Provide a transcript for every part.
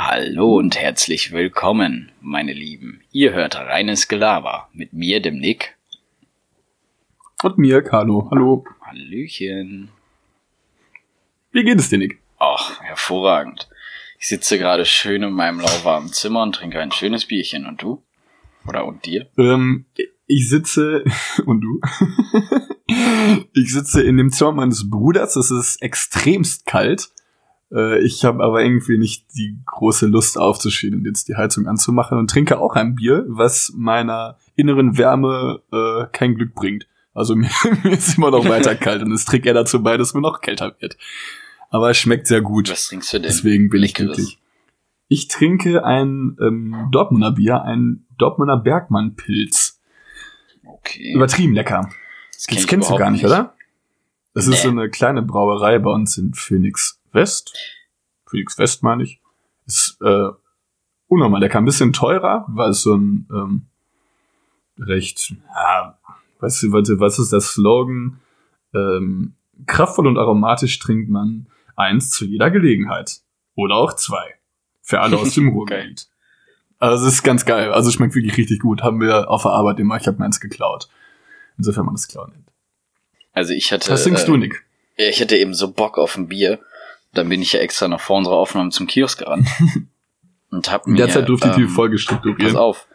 Hallo und herzlich willkommen, meine Lieben. Ihr hört reines Gelaber mit mir, dem Nick. Und mir, Carlo. Hallo. Hallöchen. Wie geht es dir, Nick? Ach, hervorragend. Ich sitze gerade schön in meinem lauwarmen Zimmer und trinke ein schönes Bierchen. Und du? Oder und dir? Ähm, ich sitze und du? ich sitze in dem Zimmer meines Bruders. Es ist extremst kalt. Äh, ich habe aber irgendwie nicht die große Lust aufzustehen und jetzt die Heizung anzumachen und trinke auch ein Bier, was meiner inneren Wärme äh, kein Glück bringt. Also mir, mir ist immer noch weiter kalt und es trägt eher dazu bei, dass mir noch kälter wird. Aber es schmeckt sehr gut. Was trinkst du denn? Deswegen bin ich glücklich. Ich trinke ein ähm, Dortmunder Bier, ein Dortmunder Bergmann-Pilz. Okay. Übertrieben lecker. Das Das kennst du gar nicht, oder? Das Nee. ist so eine kleine Brauerei bei uns in Phoenix West. Phoenix West meine ich. Ist äh, unnormal lecker. Ein bisschen teurer, weil es so ein ähm, recht, ja, weißt du, warte, was ist der Slogan? Ähm, kraftvoll und aromatisch trinkt man eins zu jeder Gelegenheit. Oder auch zwei. Für alle aus dem Ruhrgebiet. Also es ist ganz geil. Also es schmeckt wirklich richtig gut. Haben wir auf der Arbeit immer. Ich habe meins geklaut. Insofern man das klauen nennt. Also ich hatte. Was trinkst äh, du, Nick? Ja, Ich hatte eben so Bock auf ein Bier. Dann bin ich ja extra noch vor unserer Aufnahme zum Kiosk gerannt. und hab mir, der Zeit durfte ich die ähm, Folge Pass strukturieren. auf.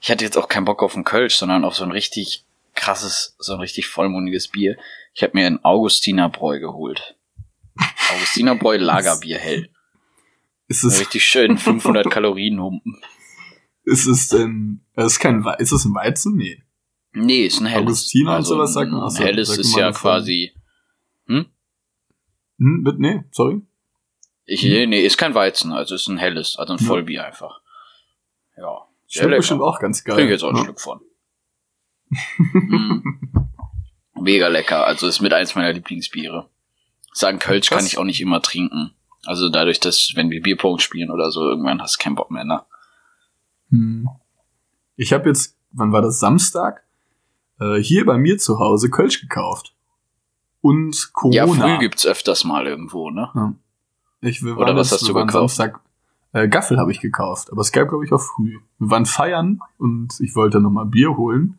Ich hatte jetzt auch keinen Bock auf einen Kölsch, sondern auf so ein richtig krasses, so ein richtig vollmundiges Bier. Ich habe mir ein Augustinerbräu geholt. Augustinerbräu Lagerbier hell. Ist es, Richtig schön 500 Kalorien humpen. ist es denn, es ist kein, ist es ein Weizen? Nee. Nee, ist ein helles. Augustiner und sowas sagt man? Ein helles ist ja quasi, mit, nee, sorry. ich, Hm. nee, nee, ist kein Weizen, also ist ein helles, also ein. Vollbier einfach. Ja. Schmeckt bestimmt auch ganz geil. Trink jetzt auch ein ne? Stück von. mm. Mega lecker. Also ist mit eins meiner Lieblingsbiere. Sagen Kölsch kann Was? ich auch nicht immer trinken. Also dadurch, dass wenn wir Bierpong spielen oder so, irgendwann hast du keinen Bock mehr, ne? Hm. Ich habe jetzt, wann war das, Samstag, äh, hier bei mir zu Hause Kölsch gekauft. Und Corona. Ja, früh gibt's öfters mal irgendwo, ne? Ich, wir Oder was das- hast du gekauft? Samstag, äh, Gaffel habe ich gekauft, aber es gab, glaube ich, auch früh. Wir waren feiern und ich wollte nochmal Bier holen.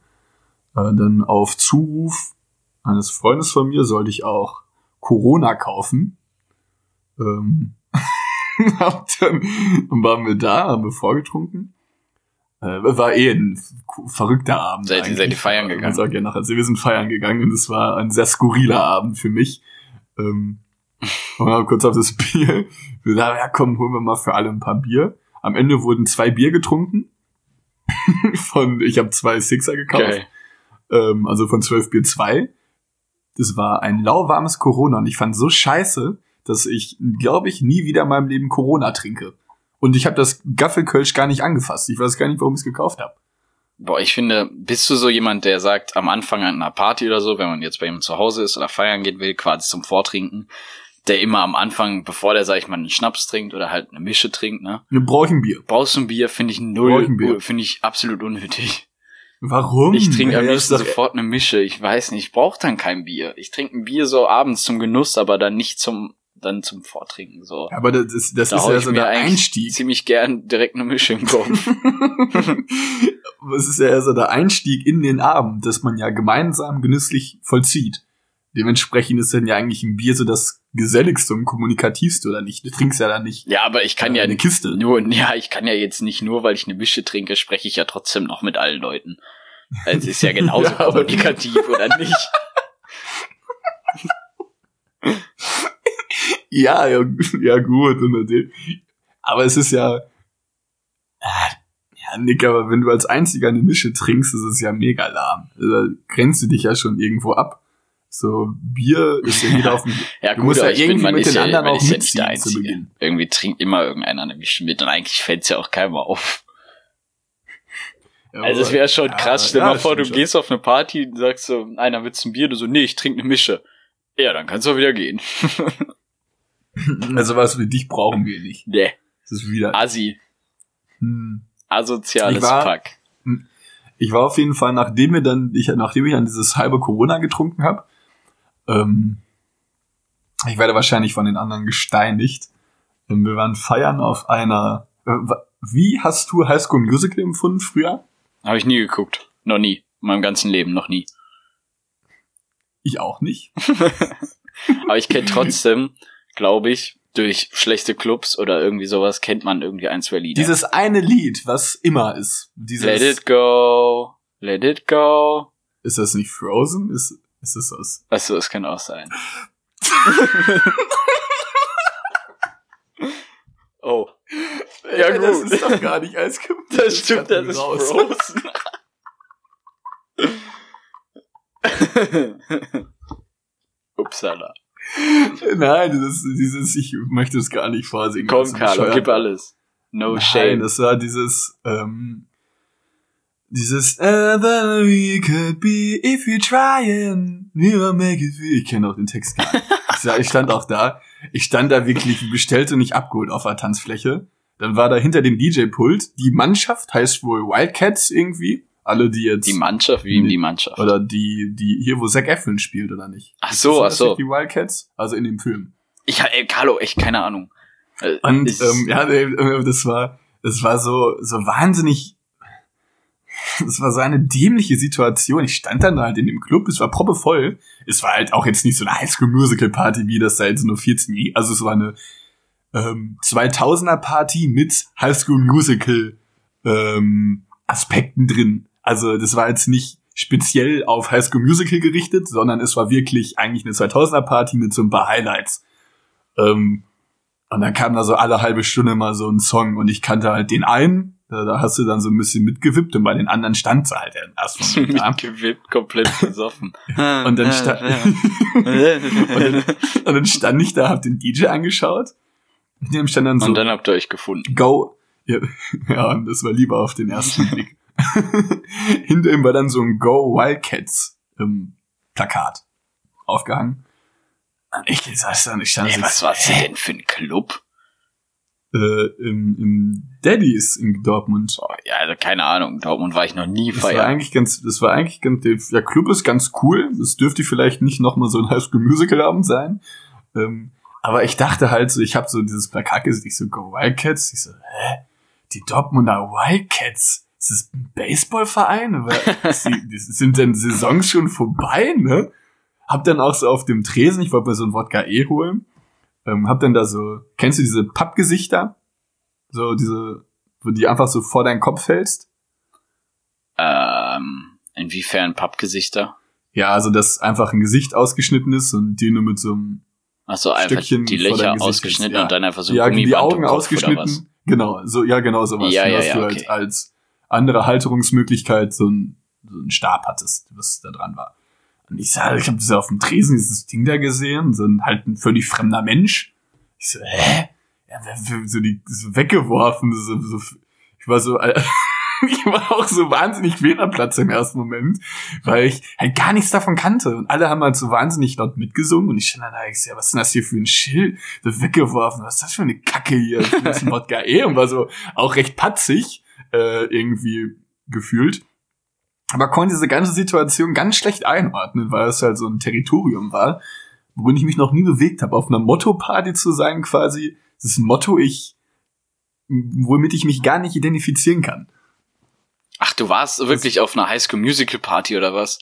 Äh, dann auf Zuruf eines Freundes von mir sollte ich auch Corona kaufen. Ähm, dann waren wir da, haben wir vorgetrunken. Äh, war eh ein verrückter Abend. Seid ihr- eigentlich. seid ihr feiern gegangen? sagt ja nachher, wir sind feiern gegangen und es war ein sehr skurriler Abend für mich. Ähm, und dann kurz auf das Bier. Wir sagen, ja komm, holen wir mal für alle ein paar Bier. Am Ende wurden zwei Bier getrunken. von, ich habe zwei Sixer gekauft. Geil. Ähm, also von 12 Bier 2. Das war ein lauwarmes Corona und ich fand so scheiße, dass ich, glaube ich, nie wieder in meinem Leben Corona trinke. Und ich habe das Gaffelkölsch gar nicht angefasst. Ich weiß gar nicht, warum ich es gekauft habe. Boah, ich finde, bist du so jemand, der sagt, am Anfang an einer Party oder so, wenn man jetzt bei ihm zu Hause ist oder feiern gehen will, quasi zum Vortrinken, der immer am Anfang, bevor der, sag ich mal, einen Schnaps trinkt oder halt eine Mische trinkt, ne? Wir brauchen Bier. Brauchst du ein Bier, finde ich null, ein finde ich absolut unnötig. Warum? Ich trinke am liebsten sofort eine Mische. Ich weiß nicht, ich brauche dann kein Bier. Ich trinke ein Bier so abends zum Genuss, aber dann nicht zum dann zum Vortrinken so. Aber das ist, das Da ist ja so der Einstieg. ziemlich gern direkt eine Mische im Kopf. Das ist ja so der Einstieg in den Abend, dass man ja gemeinsam genüsslich vollzieht. Dementsprechend ist dann ja eigentlich ein Bier so das geselligste und kommunikativste, oder nicht? Du trinkst ja dann nicht ja, aber ich kann äh, ja eine Kiste. nur, ja, ich kann ja jetzt nicht nur, weil ich eine Mische trinke, spreche ich ja trotzdem noch mit allen Leuten. Also es ist ja genauso Ja, kommunikativ, oder nicht? Ja, ja, ja gut. Natürlich. Aber es ist ja. Ah, Ja, Nick, aber wenn du als einziger eine Mische trinkst, ist es ja mega lahm. Da grenzt du dich ja schon irgendwo ab. So, Bier ist ja jeder auf dem. Ja, Du musst aber ja ich bin, irgendwie man mit den ja, anderen auch ja nicht der mitziehen zu Einzige. Beginn. Irgendwie trinkt immer irgendeiner eine Mische mit und eigentlich fällt's ja auch keiner auf. Ja, Also es wäre schon ja, krass. Stell ja, mal vor, du stimmt gehst auf eine Party und sagst so, einer willst ein Bier, du so, nee, ich trinke eine Mische. Ja, dann kannst du auch wieder gehen. Also was wie dich brauchen wir nicht. nee, Das ist wieder. Assi, Hm. asoziales Ich war- Pack. Ich war auf jeden Fall, nachdem wir dann, ich, nachdem ich dann dieses halbe Corona getrunken habe, ähm, ich werde wahrscheinlich von den anderen gesteinigt. Ähm, wir waren feiern auf einer Äh, Wie hast du High School Musical empfunden früher? Habe ich nie geguckt. Noch nie. In meinem ganzen Leben noch nie. Ich auch nicht. Aber ich kenne trotzdem, glaube ich, durch schlechte Clubs oder irgendwie sowas kennt man irgendwie ein, zwei Lieder. Dieses eine Lied, was immer ist. Dieses, Let it go, let it go. Ist das nicht Frozen? Ist, ist das? Achso, es kann auch sein. oh. Ja, gut. Das ist doch gar nicht Ice Cube. Das stimmt, das ist raus. Frozen. Upsala. Nein, ist dieses, ich möchte es gar nicht vorsingen. Komm, Carlo, gib alles. No Nein, shame. das war dieses, ähm, dieses the we could be if you trying, never make it. Ich kenne auch den Text gar nicht. ich, stand auch da. Ich stand da wirklich bestellt und nicht abgeholt auf der Tanzfläche. Dann war da hinter dem DJ-Pult die Mannschaft, heißt wohl Wildcats irgendwie. Alle, die jetzt Die Mannschaft, wie die Mannschaft. oder die, die hier, wo Zac Efron spielt, oder nicht? Ach so, ach so. Die Wildcats, also in dem Film. Ich ey, Carlo, echt keine Ahnung. Äh, Und ähm, ja, äh, das war, das war so, so wahnsinnig. Das war so eine dämliche Situation. Ich stand dann halt in dem Club, es war proppevoll. Es war halt auch jetzt nicht so eine Highschool-Musical-Party, wie das da jetzt nur 14 Jahre, also es war eine ähm, 2000er-Party mit Highschool-Musical ähm, Aspekten drin. Also das war jetzt nicht speziell auf Highschool Musical gerichtet, sondern es war wirklich eigentlich eine 2000er-Party mit so ein paar Highlights. Ähm, und dann kam da so alle halbe Stunde mal so ein Song und ich kannte halt den einen, da, da hast du dann so ein bisschen mitgewippt und bei den anderen stand sie halt erstmal mitgewippt, komplett besoffen. Und dann, sta und, dann, und dann stand ich da, hab den DJ angeschaut. Und stand dann so, Und dann habt ihr euch gefunden. Go. Ja, ja, und das war lieber auf den ersten Blick. Hinter ihm war dann so ein Go Wildcats ähm, Plakat aufgehangen. Und ich saß dann, ich stand so, was war's hä? denn für ein Club? äh, im, im Daddies in Dortmund. Oh, ja, also keine Ahnung. Dortmund war ich noch nie Das war feiern. eigentlich ganz, das war eigentlich ganz, der Club ist ganz cool. Das dürfte vielleicht nicht nochmal so ein Highschool Musical Abend sein. Ähm, aber ich dachte halt so, ich habe so dieses Plakat gesehen, ich so, Go Wildcats. Ich so, hä? Die Dortmunder Wildcats? Ist das ein Baseballverein? Die, die- sind denn Saisons schon vorbei, ne? Hab dann auch so auf dem Tresen, ich wollte mir so ein Wodka E holen, ähm, hab dann da so, kennst du diese Pappgesichter? So diese, wo die einfach so vor deinen Kopf hältst? Ähm, inwiefern Pappgesichter? Ja, also dass einfach ein Gesicht ausgeschnitten ist und die nur mit so einem Achso, einfach Stückchen die Löcher ausgeschnitten ja. und dann einfach so ein ja, die Gummiband Augen Kopf oder was? ausgeschnitten. Genau, so ja genau sowas. Ja, ja, ja, du okay. halt als andere Halterungsmöglichkeit so ein so einen Stab hattest, was da dran war. Und ich sah, ich habe das auf dem Tresen dieses Ding da gesehen, so ein halt ein völlig fremder Mensch. Ich so, hä? Ja, so die so weggeworfen, so, so ich war so ich war auch so wahnsinnig Platz im ersten Moment, weil ich halt gar nichts davon kannte. Und alle haben halt so wahnsinnig laut mitgesungen. Und ich stand da, ich so, ja, was ist denn das hier für ein Schild? So weggeworfen, was ist das für eine Kacke hier? Das ist ein Wodka eh und war so auch recht patzig, äh, irgendwie gefühlt. Aber konnte diese ganze Situation ganz schlecht einordnen, weil es halt so ein Territorium war, worin ich mich noch nie bewegt habe. Auf einer Motto-Party zu sein quasi, das ist ein Motto, ich, womit ich mich gar nicht identifizieren kann. Ach, du warst wirklich auf einer Highschool Musical Party oder was?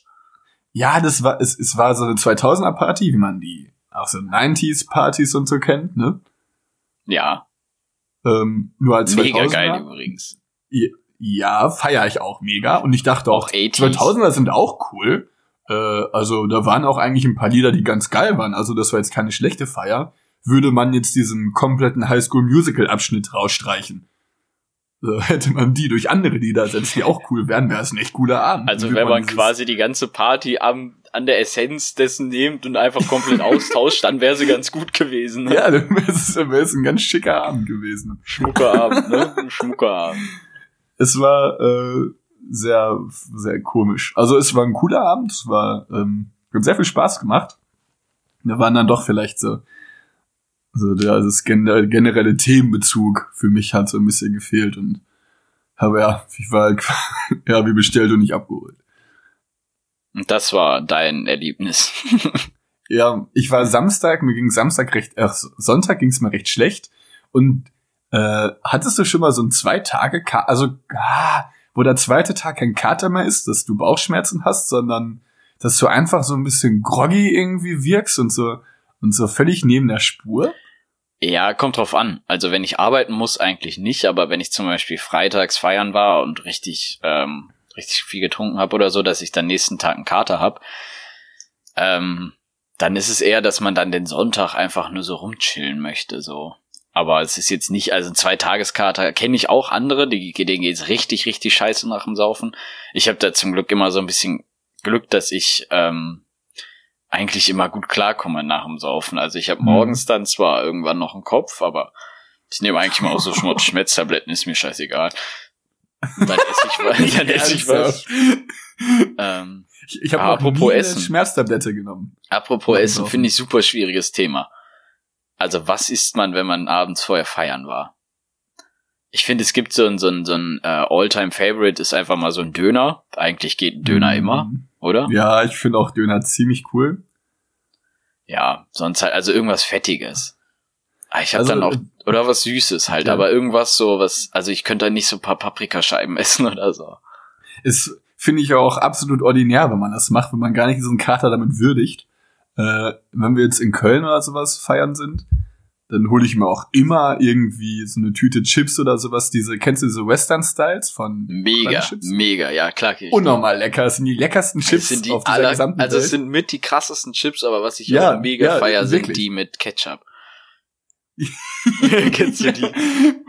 Ja, das war, es, es war so eine 2000er Party, wie man die auch so 90s Partys und so kennt, ne? Ja, Ähm, nur als mega 2000er. geil übrigens. Ja, feiere ich auch mega. Und ich dachte auch, Auch 80s. 2000er sind auch cool. Äh, also da waren auch eigentlich ein paar Lieder, die ganz geil waren. Also das war jetzt keine schlechte Feier. Würde man jetzt diesen kompletten Highschool Musical Abschnitt rausstreichen. So, hätte man die durch andere Lieder ersetzt, die auch cool wären, wäre es ein echt cooler Abend. Also wenn man dieses- quasi die ganze Party am, an der Essenz dessen nimmt und einfach komplett austauscht, dann wäre sie ganz gut gewesen. Ne? Ja, dann wäre es ein ganz schicker Abend gewesen. Schmucker Abend, ne? Ein schmucker Abend. Es war äh, sehr, sehr komisch. Also es war ein cooler Abend, es war ähm, hat sehr viel Spaß gemacht. Da waren dann doch vielleicht so, so der, das gen- generelle Themenbezug für mich hat so ein bisschen gefehlt und aber ja, ich war halt, ja, wie bestellt und nicht abgeholt. Und das war dein Erlebnis. Ja, ich war Samstag, mir ging Samstag recht, äh, Sonntag ging es mir recht schlecht und Äh, hattest du schon mal so ein zwei Tage also ah, wo der zweite Tag kein Kater mehr ist, dass du Bauchschmerzen hast, sondern dass du einfach so ein bisschen groggy irgendwie wirkst und so und so völlig neben der Spur? Ja, kommt drauf an. Also wenn ich arbeiten muss, eigentlich nicht, aber wenn ich zum Beispiel freitags feiern war und richtig, ähm, richtig viel getrunken habe oder so, dass ich dann nächsten Tag einen Kater hab, ähm, dann ist es eher, dass man dann den Sonntag einfach nur so rumchillen möchte, so. Aber es ist jetzt nicht, also ein Zweitageskater kenne ich auch andere, die, denen geht's richtig, richtig scheiße nach dem Saufen. Ich habe da zum Glück immer so ein bisschen Glück, dass ich ähm, eigentlich immer gut klarkomme nach dem Saufen. Also ich habe mhm. morgens dann zwar irgendwann noch einen Kopf, aber ich nehme eigentlich mal auch so Schmutz Schmerztabletten, ist mir scheißegal. Dann esse ich was. Dann esse ich was. ähm, ich ich habe apropos Essen. Schmerztablette genommen. Apropos Essen, finde ich super schwieriges Thema. Also was isst man, wenn man abends vorher feiern war? Ich finde, es gibt so ein, so ein, so ein äh, All-Time-Favorite, ist einfach mal so ein Döner. Eigentlich geht ein Döner mhm. immer, oder? Ja, ich finde auch Döner ziemlich cool. Ja, sonst halt, also irgendwas Fettiges. Ah, ich habe also, dann auch, oder was Süßes halt, ja. aber irgendwas so, was, also ich könnte da nicht so ein paar Paprikascheiben essen oder so. Ist, finde ich auch absolut ordinär, wenn man das macht, wenn man gar nicht so einen Kater damit würdigt. Äh, wenn wir jetzt in Köln oder sowas feiern sind, dann hole ich mir auch immer irgendwie so eine Tüte Chips oder sowas. Diese, kennst du diese Western Styles von Mega, mega, ja klar. Unnormal lecker. Das sind die leckersten Chips sind die auf dieser aller, gesamten Also es sind mit die krassesten Chips, aber was ich ja, mega ja, feier, sind die mit Ketchup. Kennst du die?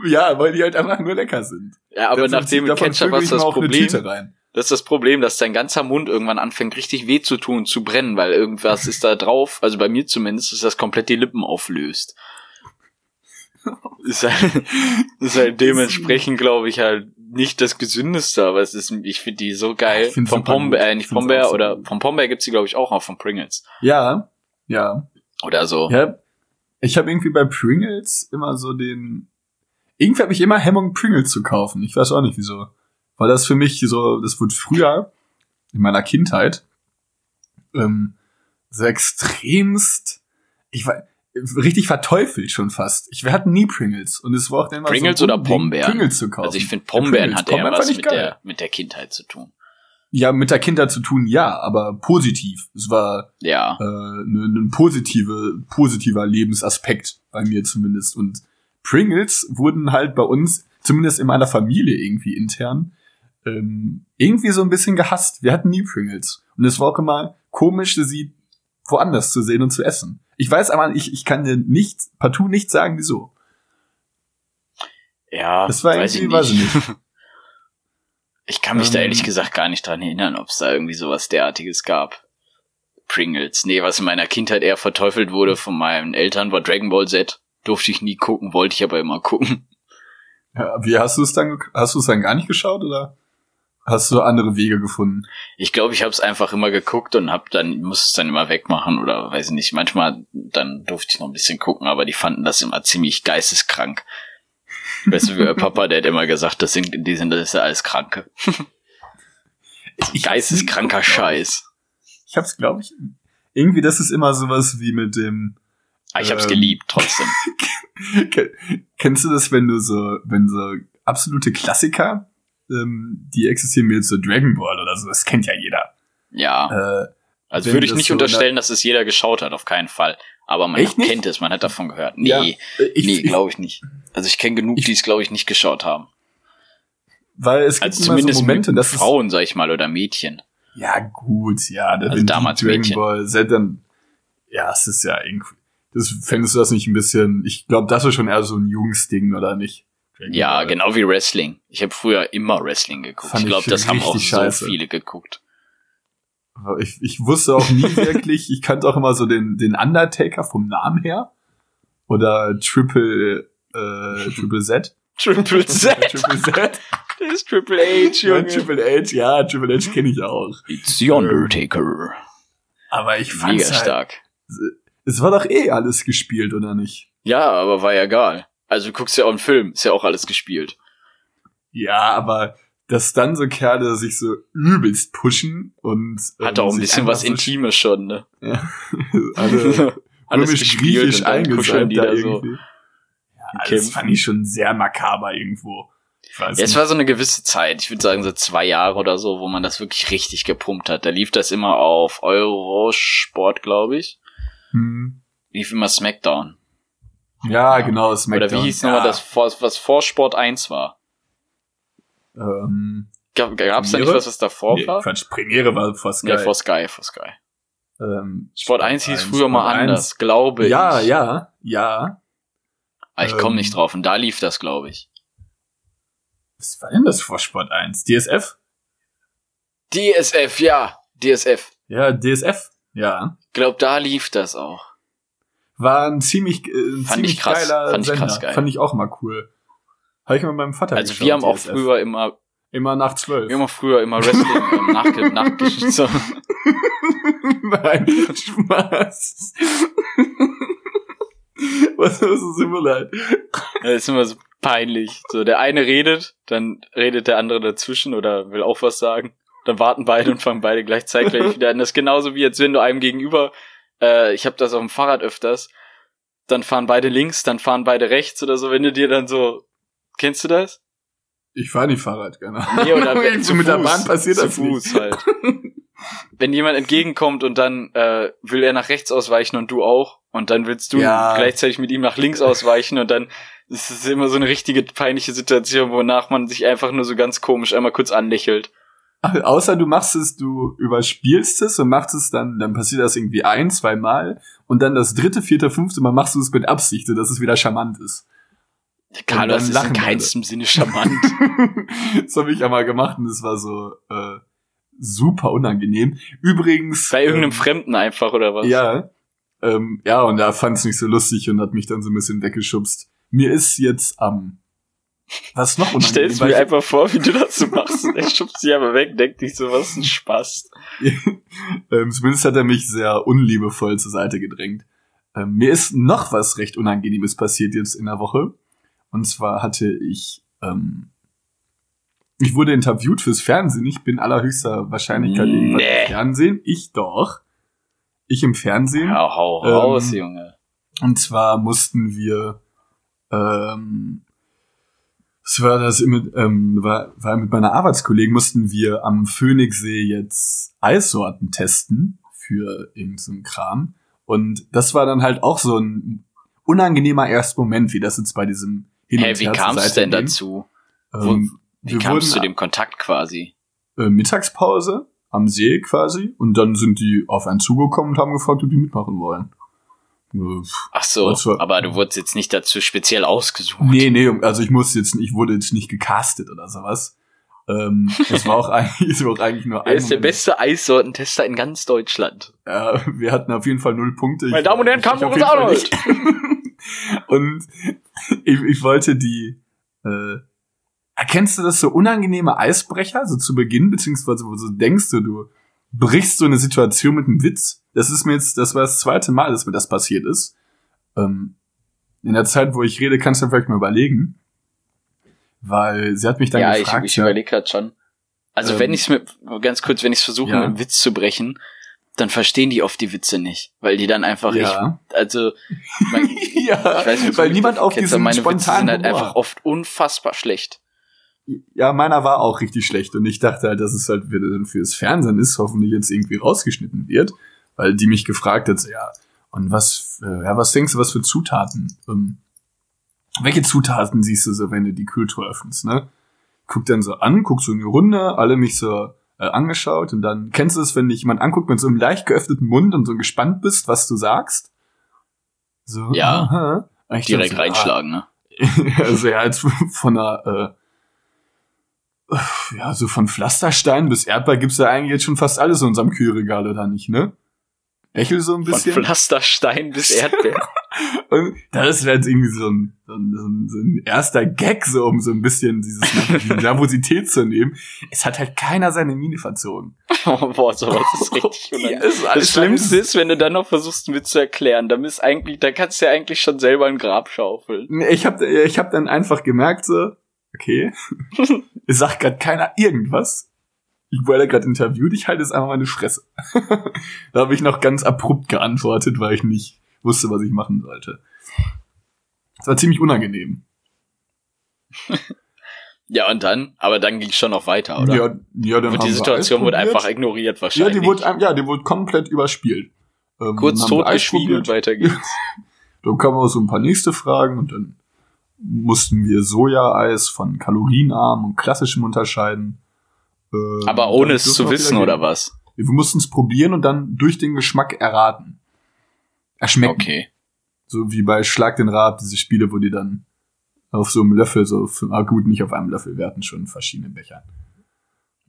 Ja, weil die halt einfach nur lecker sind. Ja, aber nachdem mit Ketchup was das Problem. Das ist das Problem, dass dein ganzer Mund irgendwann anfängt richtig weh zu tun, zu brennen, weil irgendwas ist da drauf, also bei mir zumindest, dass das komplett die Lippen auflöst ist halt, ist halt dementsprechend, glaube ich, halt nicht das gesündeste, aber es ist, ich finde die so geil. Vom Pombeer, äh, nicht Pombeer, oder so vom Pombeer gibt's die, glaube ich, auch noch von Pringles. Ja, ja. Oder so. Ja, ich habe irgendwie bei Pringles immer so den, irgendwie habe ich immer Hemmung, Pringles zu kaufen. Ich weiß auch nicht wieso. Weil das für mich so, das wurde früher, in meiner Kindheit, ähm, so extremst, ich weiß, richtig verteufelt schon fast. Ich, wir hatten nie Pringles und es war auch immer Pringles so oder Pombeeren? Pringles zu kaufen. Also ich finde Pombeeren hat eher was mit der, mit der Kindheit zu tun. Ja, mit der Kindheit zu tun, ja, aber positiv. Es war ja äh, ne, ne positive, positiver Lebensaspekt bei mir zumindest. Und Pringles wurden halt bei uns, zumindest in meiner Familie irgendwie intern, ähm, irgendwie so ein bisschen gehasst. Wir hatten nie Pringles. Und es war auch immer komisch, sie woanders zu sehen und zu essen. Ich weiß aber, ich, ich kann dir nicht, partout nicht sagen, wieso. Ja, das war weiß irgendwie, weiß ich nicht. ich kann mich ähm, da ehrlich gesagt gar nicht dran erinnern, ob es da irgendwie sowas derartiges gab. Pringles. Nee, was in meiner Kindheit eher verteufelt wurde von meinen Eltern, war Dragon Ball Z. Durfte ich nie gucken, wollte ich aber immer gucken. Ja, wie hast du es dann, hast du es dann gar nicht geschaut, oder? Hast du andere Wege gefunden? Ich glaube, ich habe es einfach immer geguckt und hab dann muss es dann immer wegmachen oder weiß ich nicht. Manchmal dann durfte ich noch ein bisschen gucken, aber die fanden das immer ziemlich geisteskrank. Weißt du, wie Papa, der hat immer gesagt, das sind die sind das ist ja alles Kranke. ich Geisteskranker Scheiß. Ich hab's, glaube ich, irgendwie das ist immer sowas wie mit dem. Ah, ich hab's ähm, geliebt, trotzdem. Kennst du das, wenn du so, wenn so absolute Klassiker ähm, die existieren mir jetzt so Dragon Ball oder so, das kennt ja jeder. Ja. Äh, also würde ich nicht so unterstellen, dass es jeder geschaut hat, auf keinen Fall. Aber man kennt es, man hat davon gehört. Nee, ja, ich, nee, glaube ich nicht. Also ich kenne genug, die es, glaube ich, nicht geschaut haben. Weil es gibt also zumindest so Momente, dass Frauen, sag ich mal, oder Mädchen. Ja, gut, ja. Also damals Dragon Mädchen. Ball Z dann, ja, es ist ja irgendwie, das, fändest du das nicht ein bisschen, ich glaube, das ist schon eher so ein Jungsding, oder nicht? Ja, genau wie Wrestling. Ich habe früher immer Wrestling geguckt. Fand ich glaube, das haben auch scheiße. so viele geguckt. Ich, ich wusste auch nie wirklich, ich kannte auch immer so den, den Undertaker vom Namen her. Oder Triple, äh, Triple Z. Triple Z. Triple Z. Das ist Triple H, Junge. Ja, Triple H, ja, Triple H kenne ich auch. It's the Undertaker. Aber ich fand's Mega halt, stark. Es war doch eh alles gespielt, oder nicht? Ja, aber war ja egal. Also du guckst ja auch einen Film, ist ja auch alles gespielt. Ja, aber dass dann so Kerle sich so übelst pushen und ähm, hat auch ein bisschen was Intimes schon, ne? Ja. Alle alles griechisch eingesalbt da irgendwie. So. Also das fand ich schon sehr makaber irgendwo. Ja, es war so eine gewisse Zeit, ich würde sagen so zwei Jahre oder so, wo man das wirklich richtig gepumpt hat. Da lief das immer auf Eurosport, glaube ich. Hm. Lief immer Smackdown. Ja, genau, Smackdown. Oder wie hieß ja. nochmal das, was vor Sport 1 war? Ähm, Gab, gab's da nicht was, was davor nee, war? Quatsch, Premiere war vor Sky. Nee, vor Sky, vor Sky. Ähm, Sport 1 hieß früher Sport mal 1. anders, glaube ich. Ja, ja, ja. Aber ah, ich komme ähm, nicht drauf und da lief das, glaube ich. Was war denn das vor Sport 1? DSF? DSF, ja. DSF. Ja, DSF, ja. Ich glaube, da lief das auch. War ein ziemlich, äh, ein Fand ziemlich ich krass. geiler Fand ich Sender. krass geil. Fand ich auch mal cool. Habe ich mit meinem Vater Also geschaut, wir haben auch früher immer Immer nach zwölf. Wir haben auch früher immer Wrestling ähm, nachge nachgeschickt. So. Nein, Spaß. Was, was ist immer leid? Das ist immer so peinlich. So, der eine redet, dann redet der andere dazwischen oder will auch was sagen. Dann warten beide und fangen beide gleichzeitig wieder an. Das ist genauso wie jetzt, wenn du einem gegenüber, äh, ich habe das auf dem Fahrrad öfters, dann fahren beide links, dann fahren beide rechts oder so, wenn du dir dann so, kennst du das? Ich fahre nicht Fahrrad, gerne. Nee, oder zu mit Fuß, der Bahn passiert zu das Fuß nicht. halt. wenn jemand entgegenkommt und dann äh, will er nach rechts ausweichen und du auch und dann willst du ja. gleichzeitig mit ihm nach links ausweichen und dann ist es immer so eine richtige peinliche Situation, wonach man sich einfach nur so ganz komisch einmal kurz anlächelt. Außer du machst es, du überspielst es und machst es dann, dann passiert das irgendwie ein, zwei Mal und dann das dritte, vierte, fünfte Mal machst du es mit Absicht, dass es wieder charmant ist. Carlos ist in keinstem Sinne charmant. das habe ich einmal gemacht und es war so äh, super unangenehm. Übrigens. Bei irgendeinem ähm, Fremden einfach, oder was? Ja. Ähm, ja, und er fand es nicht so lustig und hat mich dann so ein bisschen weggeschubst. Mir ist jetzt am was noch unangenehm? Stellst mir einfach vor, wie du das so machst. Er schubst dich aber weg, denkt dich so, was ein Spaß. ähm, zumindest hat er mich sehr unliebevoll zur Seite gedrängt. Ähm, mir ist noch was recht Unangenehmes passiert jetzt in der Woche. Und zwar hatte ich, ähm, ich wurde interviewt fürs Fernsehen. Ich bin allerhöchster Wahrscheinlichkeit nee. irgendwann im Fernsehen. Ich doch. Ich im Fernsehen. Ja, hau raus, ähm, Junge. Und zwar mussten wir, ähm, es war das mit, ähm, war, war mit meiner Arbeitskollegen mussten wir am Phoenixsee jetzt Eissorten testen für irgendeinen Kram. Und das war dann halt auch so ein unangenehmer erster Moment, wie das jetzt bei diesem hin hey, wie kam es denn dazu? Ähm, wie kam es zu dem Kontakt quasi? Äh, Mittagspause am See quasi und dann sind die auf einen zugekommen und haben gefragt, ob die mitmachen wollen. Ach so, war, aber du wurdest jetzt nicht dazu speziell ausgesucht. Nee, nee, also ich musste jetzt, ich wurde jetzt nicht gecastet oder sowas. Ähm, es war auch eigentlich, es war auch eigentlich nur ein. Er ist der beste Eissortentester in ganz Deutschland. Ja, wir hatten auf jeden Fall null Punkte. Meine Damen und Herren, kam uns auch nicht. und ich, ich wollte die, äh, erkennst du das so unangenehme Eisbrecher, so zu Beginn, beziehungsweise wo du denkst du, du brichst so eine Situation mit einem Witz. Das ist mir jetzt, das war das zweite Mal, dass mir das passiert ist. Ähm, in der Zeit, wo ich rede, kannst du vielleicht mal überlegen. Weil sie hat mich dann ja, gefragt. Ich, ich überlege gerade schon. Also ähm, wenn ich es mit, ganz kurz, wenn ich es versuche, ja. mit einem Witz zu brechen, dann verstehen die oft die Witze nicht, weil die dann einfach ja. ich, also mein, ja, ich weiß nicht, weil niemand auf diesen meine Witze sind halt einfach oft unfassbar schlecht. Ja, meiner war auch richtig schlecht und ich dachte halt, dass es halt wieder fürs Fernsehen ist, hoffentlich jetzt irgendwie rausgeschnitten wird, weil die mich gefragt hat, ja, und was, äh, ja, was denkst du, was für Zutaten? Ähm, welche Zutaten siehst du so, wenn du die Kultur öffnest, ne? Guck dann so an, guck so in die Runde, alle mich so, äh, angeschaut und dann kennst du es, wenn dich jemand anguckt mit so einem leicht geöffneten Mund und so gespannt bist, was du sagst? So, ja. Direkt so, ah. reinschlagen, ah, ne? also ja, als von einer, äh, ja, so von Pflasterstein bis Erdbeer gibt's ja eigentlich jetzt schon fast alles in unserem Kühlregal, oder nicht, ne? Lächel so ein bisschen. Von Pflasterstein bis Erdbeer. und das wäre jetzt irgendwie so ein, so, ein, so ein erster Gag, so um so ein bisschen dieses die Nervosität zu nehmen. Es hat halt keiner seine Miene verzogen. Oh, boah, sowas ist richtig unangenehm. Ja, das Schlimmste ist, wenn du dann noch versuchst, Witz zu erklären, dann ist eigentlich, da kannst du ja eigentlich schon selber ein Grab schaufeln. Ich hab, ich hab dann einfach gemerkt, so, okay, es sagt gerade keiner irgendwas ich wurde gerade interviewt, ich halte jetzt einfach meine Fresse. da habe ich noch ganz abrupt geantwortet, weil ich nicht wusste, was ich machen sollte. Das war ziemlich unangenehm. Ja, und dann? Aber dann ging es schon noch weiter, oder? Ja, ja, dann und die Situation wurde probiert. einfach ignoriert Ja, wahrscheinlich. die wurde, ja, die wurde komplett überspielt. Ähm, Kurz totgeschwiegen und weiter geht's. Dann kamen auch so ein paar nächste Fragen und dann mussten wir Sojaeis von kalorienarm und klassischem unterscheiden. Ähm, Aber ohne es zu wissen, oder was? Wir mussten es probieren und dann durch den Geschmack erraten. Erschmecken. Okay. So wie bei Schlag den Rab, diese Spiele, wo die dann auf so einem Löffel, so, ah gut, nicht auf einem Löffel, wir hatten schon verschiedene Becher.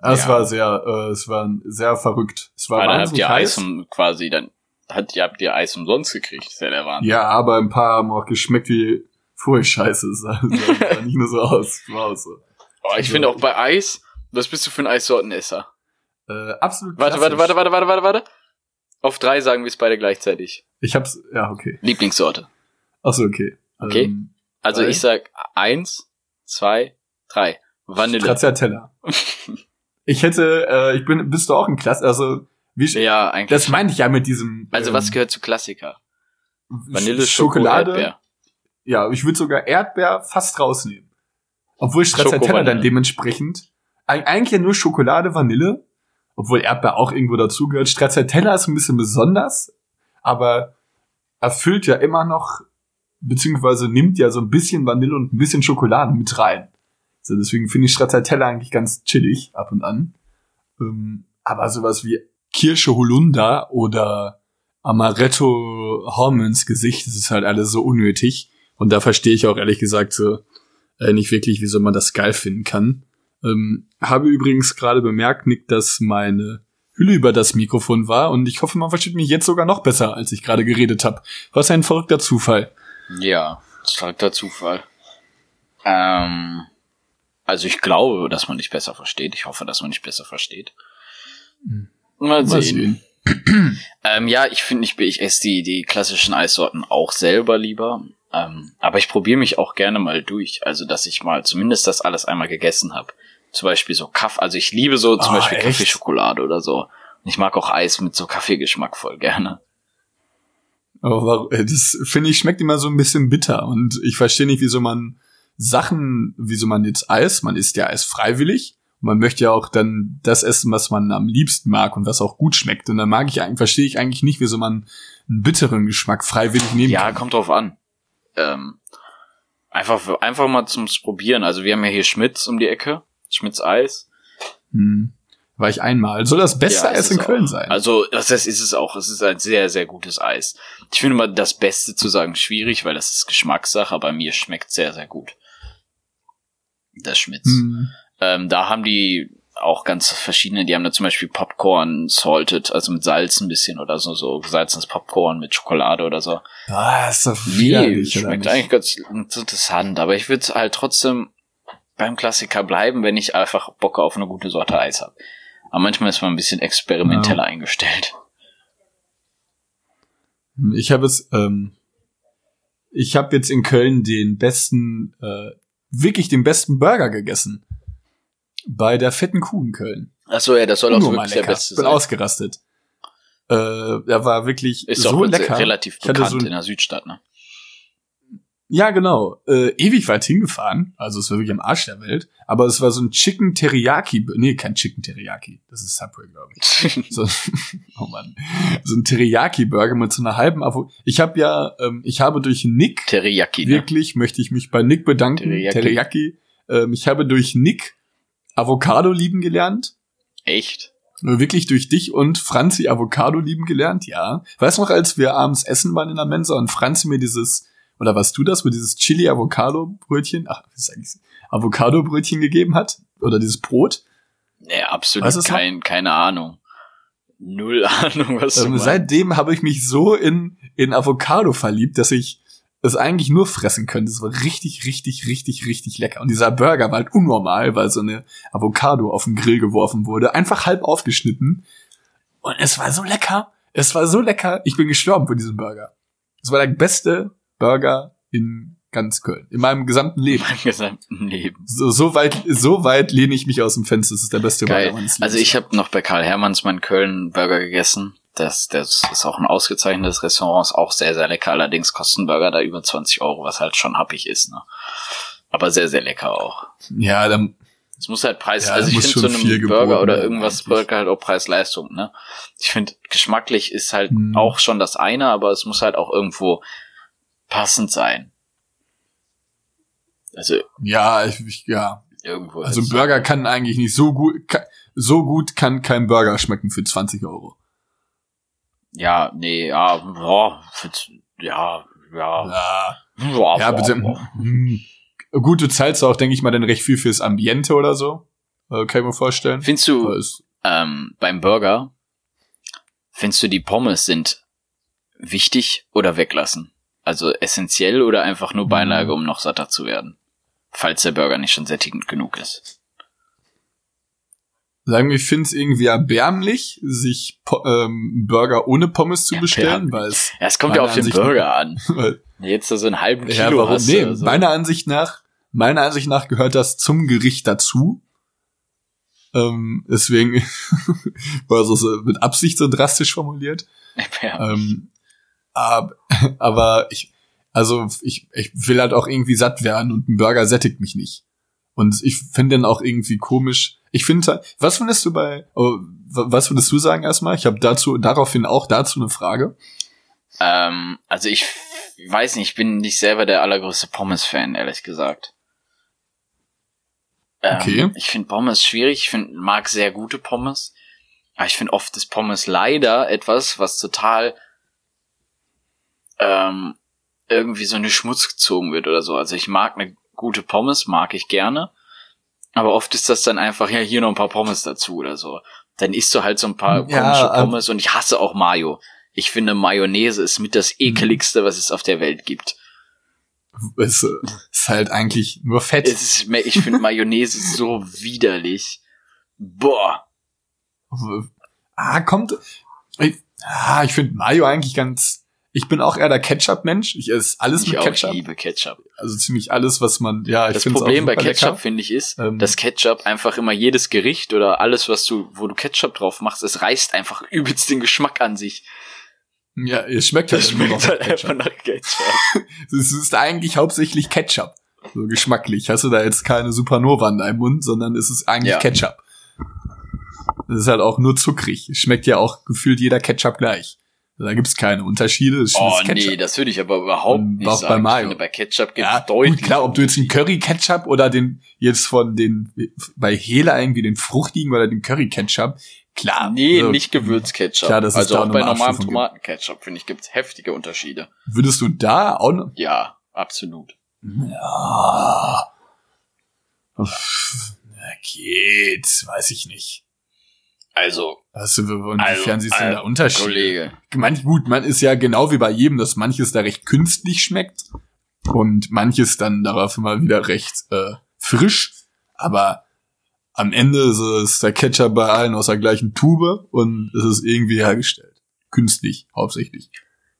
Es Ja. war sehr, äh, es war sehr verrückt. Es war Aber dann habt ihr heiß. Eis um, quasi, dann hat, ihr habt ihr Eis umsonst gekriegt. Ist ja der Wahnsinn. Ja, aber ein paar haben auch geschmeckt wie Furchtscheiße. Es sah, sah sah nicht nur so aus. War auch so. Oh, ich finde auch bei Eis, was bist du für ein Eissortenesser? Äh, absolut Warte, warte, warte, warte, warte, warte, warte. Auf drei sagen wir es beide gleichzeitig. Ich hab's, ja, okay. Lieblingssorte. Achso, okay. Okay. Ähm, Also Drei. ich sag eins, zwei, drei. Vanille. Stracciatella. ich hätte, äh, ich bin, bist du auch ein Klasse, also, wie, Ja, eigentlich. das meinte ich ja mit diesem, also ähm, was gehört zu Klassiker? Vanille, Schokolade. Schokolade. Ja, ich würde sogar Erdbeer fast rausnehmen. Obwohl Stracciatella dann dementsprechend, eig- eigentlich ja nur Schokolade, Vanille, obwohl Erdbeer auch irgendwo dazugehört. Stracciatella ist ein bisschen besonders, aber erfüllt ja immer noch, beziehungsweise nimmt ja so ein bisschen Vanille und ein bisschen Schokolade mit rein. So, deswegen finde ich Stracciatella eigentlich ganz chillig ab und an. Ähm, aber sowas wie Kirsche Holunder oder Amaretto Hormons Gesicht, das ist halt alles so unnötig. Und da verstehe ich auch ehrlich gesagt so äh, nicht wirklich, wieso man das geil finden kann. Ähm, habe übrigens gerade bemerkt, Nick, dass meine Hülle über das Mikrofon war und ich hoffe, man versteht mich jetzt sogar noch besser, als ich gerade geredet habe. Was ein verrückter Zufall. Ja, starker Zufall. Ähm, also ich glaube, dass man dich besser versteht. Ich hoffe, dass man dich besser versteht. Mal Mal sehen. Ähm, ja, ich finde, ich, ich esse die, die klassischen Eissorten auch selber lieber. Ähm, aber ich probiere mich auch gerne mal durch. Also, dass ich mal zumindest das alles einmal gegessen habe. Zum Beispiel so Kaffee. Also ich liebe so zum Ah, Beispiel echt? Kaffeeschokolade oder so. Und ich mag auch Eis mit so Kaffeegeschmack voll gerne. Aber warum- äh, das finde ich schmeckt immer so ein bisschen bitter und ich verstehe nicht, wieso man Sachen, wieso man jetzt Eis, man isst ja Eis freiwillig. Und man möchte ja auch dann das essen, was man am liebsten mag und was auch gut schmeckt. Und dann mag ich eigentlich, verstehe ich eigentlich nicht, wieso man einen bitteren Geschmack freiwillig nehmen Ja, kann. kommt drauf an. Ähm, einfach, einfach mal zum Probieren. Also wir haben ja hier Schmitz um die Ecke. Schmitz Eis. Hm. War ich einmal. Soll das beste Ja, Eis in Köln auch. sein? Also, das heißt, ist es auch. Es ist ein sehr, sehr gutes Eis. Ich finde mal, das Beste zu sagen schwierig, weil das ist Geschmackssache, aber mir schmeckt sehr, sehr gut. Das Schmitz. Hm. Ähm, da haben die auch ganz verschiedene, die haben da zum Beispiel Popcorn salted, also mit Salz ein bisschen oder so, so gesalzenes Popcorn mit Schokolade oder so. Ah, ist doch Nee, schmeckt eigentlich ganz interessant, aber ich würde halt trotzdem beim Klassiker bleiben, wenn ich einfach Bock auf eine gute Sorte Eis habe. Aber manchmal ist man ein bisschen experimenteller eingestellt. Ich habe es, ähm, ich habe jetzt in Köln den besten, äh, wirklich den besten Burger gegessen. Bei der fetten Kuh in Köln. Achso, ja, das soll auch wirklich der beste Bin sein. ausgerastet. Äh, er war wirklich Ist so lecker. relativ Ich bekannt so in der Südstadt, ne? Ja, genau. Äh, ewig weit hingefahren. Also es war wirklich am Arsch der Welt. Aber es war so ein Chicken Teriyaki. Nee, kein Chicken Teriyaki. Das ist Subway, glaube ich. So, oh Mann. So ein Teriyaki-Burger mit so einer halben Avo. Ich habe ja, ähm, ich habe durch Nick Teriyaki, ne? Wirklich möchte ich mich bei Nick bedanken. Teriyaki. Teriyaki. Ähm, ich habe durch Nick Avocado lieben gelernt. Echt? Äh, Wirklich durch dich und Franzi Avocado lieben gelernt, ja. Weißt du noch, als wir abends essen waren in der Mensa und Franzi mir dieses, oder warst du das, wo dieses Chili-Avocado-Brötchen, ach, was ist eigentlich, Avocado-Brötchen gegeben hat? Oder dieses Brot? Nee, absolut Weißt du noch? kein, keine Ahnung. Null Ahnung, was du Ähm, meinst. seitdem habe ich mich so in, in Avocado verliebt, dass ich es eigentlich nur fressen könnte. Es war richtig, richtig, richtig, richtig lecker. Und dieser Burger war halt unnormal, weil so eine Avocado auf den Grill geworfen wurde, einfach halb aufgeschnitten. Und es war so lecker. Es war so lecker. Ich bin gestorben für diesen Burger. Es war der beste Burger in ganz Köln. In meinem gesamten Leben. Im gesamten Leben. So, so weit, so weit lehne ich mich aus dem Fenster. Das ist der beste Geil. Burger meines Lebens. Also ich habe noch bei Karl Hermanns meinen Köln Burger gegessen. Das, das ist auch ein ausgezeichnetes Restaurant, ist auch sehr, sehr lecker. Allerdings kosten Burger da über 20 Euro, was halt schon happig ist, ne? Aber sehr, sehr lecker auch. Ja, dann. Es muss halt Preis, Ja, also ich finde so schon einem Burger oder irgendwas eigentlich. Burger halt auch Preis-Leistung, ne? Ich finde, geschmacklich ist halt Hm. auch schon das eine, aber es muss halt auch irgendwo passend sein. Also Ja, ich, ich ja. irgendwo. Also ein halt. Burger kann eigentlich nicht so gut, ka- so gut kann kein Burger schmecken für 20 Euro. Ja, nee, ja, ja, für- ja, ja. Ja, Ja, ja bitte. Hm. Gut, du zahlst auch, denke ich mal, dann recht viel fürs Ambiente oder so. Äh, kann ich mir vorstellen. Findest du, ähm, beim Burger, findest du die Pommes sind wichtig oder weglassen? Also essentiell oder einfach nur Beilage, um noch satter zu werden? Falls der Burger nicht schon sättigend genug ist. Sagen wir, ich finde es irgendwie erbärmlich, sich po ähm, einen Burger ohne Pommes zu bestellen, weil es, Ja, es kommt ja auf den Ansicht- Burger an. Jetzt so einen halben Kilo ja, warum? hast Nee. Also. meiner Ansicht nach, meiner Ansicht nach gehört das zum Gericht dazu. Ähm, deswegen war es so mit Absicht so drastisch formuliert. ja. Ähm, aber, aber ich, also ich, ich will halt auch irgendwie satt werden und ein Burger sättigt mich nicht. Und ich finde den auch irgendwie komisch. Ich finde, was findest du bei, oh, wa- was würdest du sagen erstmal? Ich habe dazu, daraufhin auch dazu eine Frage. Ähm, also ich weiß nicht, ich bin nicht selber der allergrößte Pommes-Fan, ehrlich gesagt. Ähm, Okay. Ich finde Pommes schwierig, ich find, mag sehr gute Pommes. Aber ich finde oft ist Pommes leider etwas, was total ähm, irgendwie so eine Schmutz gezogen wird oder so. Also ich mag eine gute Pommes, mag ich gerne. Aber oft ist das dann einfach, ja, hier noch ein paar Pommes dazu oder so. Dann isst du halt so ein paar Ja, komische aber- Pommes und ich hasse auch Mayo. Ich finde Mayonnaise ist mit das ekeligste, was es auf der Welt gibt. Es äh, ist halt eigentlich nur Fett. Ist, ich finde Mayonnaise so widerlich. Boah. ah, kommt. Ich, ah, ich finde Mayo eigentlich ganz. Ich bin auch eher der Ketchup-Mensch. Ich esse alles Ich mit auch Ketchup. liebe Ketchup. Also ziemlich alles, was man. Ja, ich Das finde Problem bei Ketchup, finde ich, ist, Ähm. dass Ketchup einfach immer jedes Gericht oder alles, was du, wo du Ketchup drauf machst, es reißt einfach übelst den Geschmack an sich. Ja, es schmeckt halt Das noch schmeckt halt einfach nach Ketchup. Es ist eigentlich hauptsächlich Ketchup. So geschmacklich. Hast du da jetzt keine Supernova in deinem Mund, sondern es ist eigentlich Ja. Ketchup. Es ist halt auch nur zuckrig. Es schmeckt ja auch gefühlt jeder Ketchup gleich. Da gibt's keine Unterschiede. Es Oh ist nee, das würde ich aber überhaupt Und nicht auch bei sagen. Mayo. Ich finde, bei Ketchup gibt ja, deutlich. gut, klar, ob du jetzt einen Curry-Ketchup oder den, jetzt von den, bei Hela irgendwie den fruchtigen oder den Curry-Ketchup, klar. Nee, also, nicht Gewürzketchup. Klar, dass es also da auch bei normalem. Tomatenketchup, finde ich, gibt's heftige Unterschiede. Würdest du da auch noch, Ja, absolut. ja, Uff, na, geht, weiß ich nicht. Also, Was, inwiefern Also, siehst du denn da äh, Unterschiede? Kollege. Manch, gut, man ist ja genau wie bei jedem, dass manches da recht künstlich schmeckt und manches dann darauf mal wieder recht äh, frisch. Aber am Ende ist, es der Ketchup bei allen aus der gleichen Tube und es ist irgendwie hergestellt. Künstlich, hauptsächlich.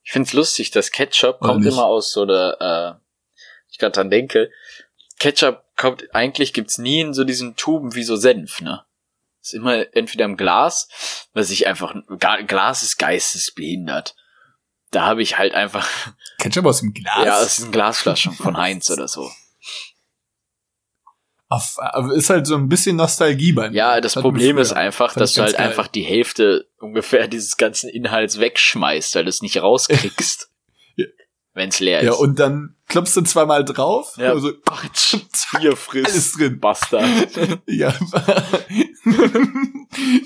Ich find's lustig, dass Ketchup Oder kommt nicht? immer aus so der, äh, ich gerade dran denke, Ketchup kommt, eigentlich gibt's nie in so diesen Tuben wie so Senf, ne? Ist immer entweder im Glas, was ich einfach, Glas ist geistesbehindert. Da habe ich halt einfach, Ketchup aus dem Glas? ja, es sind Glasflaschen von Heinz oder so. Auf, aber ist halt so ein bisschen Nostalgie bei mir. Ja, das hat Problem ist einfach, dass du halt geil. einfach die Hälfte ungefähr dieses ganzen Inhalts wegschmeißt, weil du es nicht rauskriegst. Ja. Wenn's leer ist. Ja, und dann klopfst du zweimal drauf. Ja. Also, Bier frisst. alles drin. Bastard. Ja.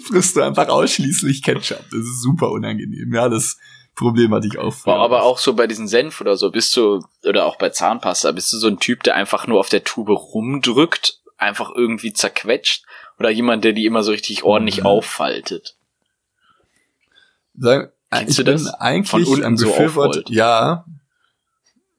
Frisst du einfach ausschließlich Ketchup. Das ist super unangenehm. Ja, das Problem hatte ich auch früher. Aber auch so bei diesen Senf oder so bist du, oder auch bei Zahnpasta, bist du so ein Typ, der einfach nur auf der Tube rumdrückt, einfach irgendwie zerquetscht, oder jemand, der die immer so richtig ordentlich Mhm. auffaltet? Sag, Kennst ich du das? eigentlich Von unten ein so aufrollt. ja.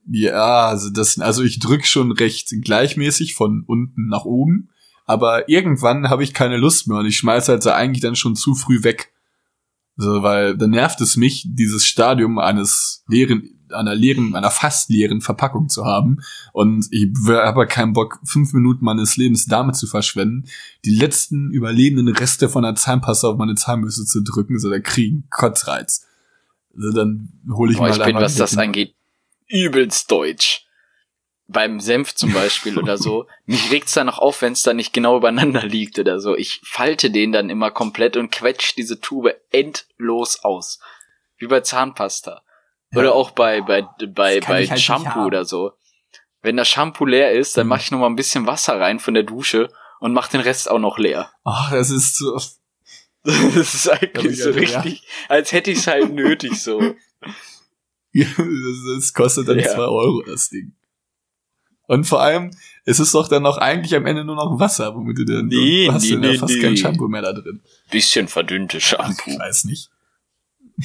Ja, also das, also ich drück schon recht gleichmäßig von unten nach oben, aber irgendwann habe ich keine Lust mehr und ich schmeiß halt so eigentlich dann schon zu früh weg. So, weil da nervt es mich, dieses Stadium eines leeren, einer leeren, einer fast leeren Verpackung zu haben. Und ich habe aber keinen Bock, fünf Minuten meines Lebens damit zu verschwenden, die letzten überlebenden Reste von der Zahnpasta auf meine Zahnbürste zu drücken, so da kriegen Kotzreiz. Also dann hole ich Boah, mal ich bin, was das angeht, übelst deutsch. Beim Senf zum Beispiel oder so. Mich regt's da noch auf, wenn es da nicht genau übereinander liegt oder so. Ich falte den dann immer komplett und quetsch diese Tube endlos aus. Wie bei Zahnpasta. Ja. Oder auch bei, bei, bei, kann bei halt Shampoo oder so. Wenn das Shampoo leer ist, dann Mhm. mache ich noch mal ein bisschen Wasser rein von der Dusche und mach den Rest auch noch leer. Ach, das ist so. Das ist eigentlich so ja. richtig, als hätte ich es halt nötig so. Das, kostet dann Ja. zwei Euro, das Ding. Und vor allem, es ist doch dann noch eigentlich am Ende nur noch Wasser, womit du dann Nee, hast nee, du nee, fast nee. kein Shampoo mehr da drin. Bisschen verdünnte Shampoo. ich weiß nicht.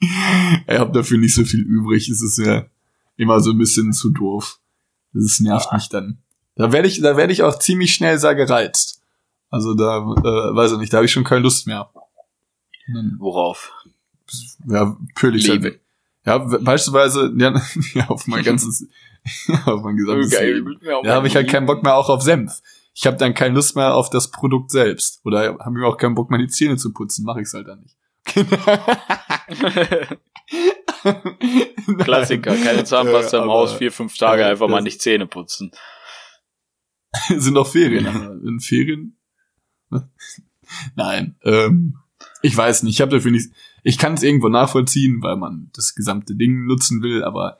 ich habe dafür nicht so viel übrig. Es ist ja immer so ein bisschen zu doof. Das nervt mich dann. Da werde ich, da werde ich auch ziemlich schnell sehr gereizt. Also da, äh, weiß ich nicht, da habe ich schon keine Lust mehr. Worauf? Ja, pölig Leben. Ja, be- beispielsweise, ja, ja auf mein ganzes, auf mein gesamtes Leben. Da habe ich halt keinen Bock mehr auch auf Senf. Ich habe dann keine Lust mehr auf das Produkt selbst. Oder habe ich auch keinen Bock, meine Zähne zu putzen. Mache ich halt dann nicht. Klassiker, keine Zahnpasta Äh, im Haus, vier, fünf Tage einfach mal nicht Zähne putzen. sind doch Ferien. aber In Ferien? Nein. Ähm, ich weiß nicht. Ich habe dafür nicht. Ich kann es irgendwo nachvollziehen, weil man das gesamte Ding nutzen will. Aber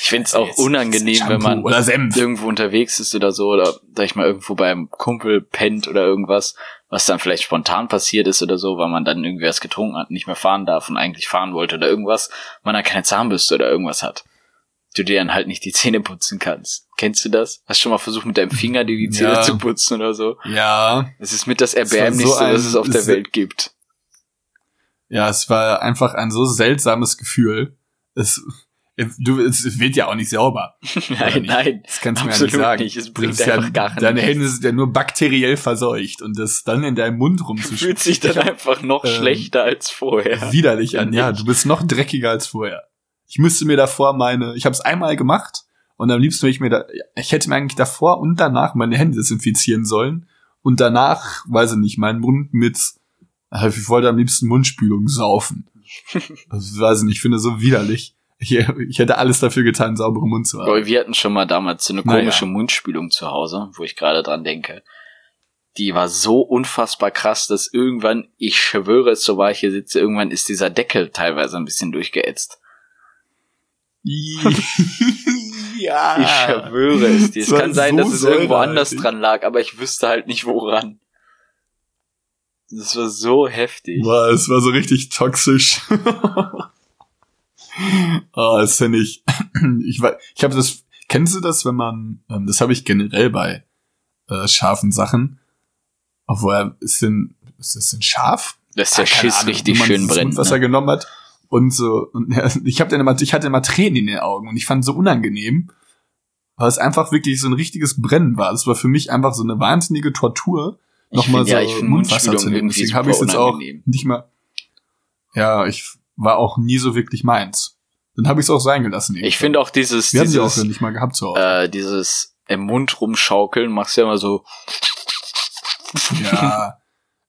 Ich find's auch jetzt- unangenehm, wenn man oder irgendwo unterwegs ist oder so, oder sag ich mal irgendwo beim Kumpel pennt oder irgendwas, was dann vielleicht spontan passiert ist oder so, weil man dann irgendwie was getrunken hat, nicht mehr fahren darf und eigentlich fahren wollte oder irgendwas, man dann keine Zahnbürste oder irgendwas hat. Du dir dann halt nicht die Zähne putzen kannst. Kennst du das? Hast du schon mal versucht, mit deinem Finger dir die Zähne Ja. zu putzen oder so? Ja, Es ist mit das so Erbärmlichste, ein- was es auf der es- Welt gibt. Ja, es war einfach ein so seltsames Gefühl. Es, es, du, es wird ja auch nicht sauber. nein, nicht? nein. Das kannst du mir ja nicht sagen. nicht. Es bringt ist ja, einfach gar Deine nichts. Hände sind ja nur bakteriell verseucht und das dann in deinem Mund Du rumzuschütteln. fühlst dich dann einfach noch ähm, schlechter als vorher. widerlich an. Ja, du bist noch dreckiger als vorher. Ich müsste mir davor meine, ich habe es einmal gemacht und am liebsten, wenn ich mir da, ich hätte mir eigentlich davor und danach meine Hände desinfizieren sollen und danach, weiß ich nicht, meinen Mund mit, ich wollte am liebsten Mundspülung saufen. Das weiß ich nicht, ich finde so widerlich. Ich, ich hätte alles dafür getan, einen sauberen Mund zu haben. Wir hatten schon mal damals so eine Naja. komische Mundspülung zu Hause, wo ich gerade dran denke. Die war so unfassbar krass, dass irgendwann, ich schwöre es, so war ich hier sitze, irgendwann ist dieser Deckel teilweise ein bisschen durchgeätzt. ja. Ich schwöre es dir. Es kann sein, so dass es irgendwo anders dran lag, aber ich wüsste halt nicht woran. Das war so heftig. Boah, es war so richtig toxisch. oh, das finde ich. Ich war, ich habe das. Kennst du das, wenn man? Ähm, das habe ich generell bei äh, scharfen Sachen. Obwohl, ist denn, ist das denn scharf? Dass der Ah, Schiss Ahnung, richtig schön brennt. Mundwasser Ne? genommen hat und so. Und ja, ich habe dann immer, ich hatte immer Tränen in den Augen und ich fand es so unangenehm, weil es einfach wirklich so ein richtiges Brennen war. Das war für mich einfach so eine wahnsinnige Tortur, nochmal so ja, Mundspülung zu nehmen. irgendwie Deswegen habe ich jetzt auch nicht mal. Ja, ich war auch nie so wirklich meins. Dann habe ich es auch sein gelassen. Ich finde auch dieses, wir haben die auch dieses, nicht mal gehabt zu Hause. äh, dieses im Mund rumschaukeln, machst du ja immer so, ja,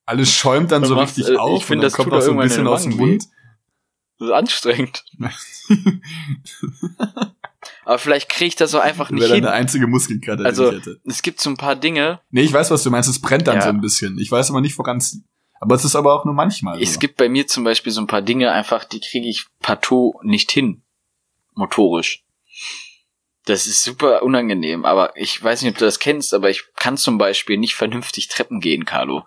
alles schäumt dann so richtig äh, auf ich find, und das kommt auch so ein bisschen aus dem Mund. das ist anstrengend. Aber vielleicht kriege ich das so einfach nicht Wäre hin. deine einzige Muskelkater, Also- die ich hätte. Es gibt so ein paar Dinge, Nee, ich weiß, was du meinst. Es brennt dann Ja. so ein bisschen. Ich weiß aber nicht, woran es. Aber es ist aber auch nur manchmal. es so. gibt bei mir zum Beispiel so ein paar Dinge einfach, die kriege ich partout nicht hin. Motorisch. Das ist super unangenehm, aber ich weiß nicht, ob du das kennst, aber ich kann zum Beispiel nicht vernünftig Treppen gehen, Carlo.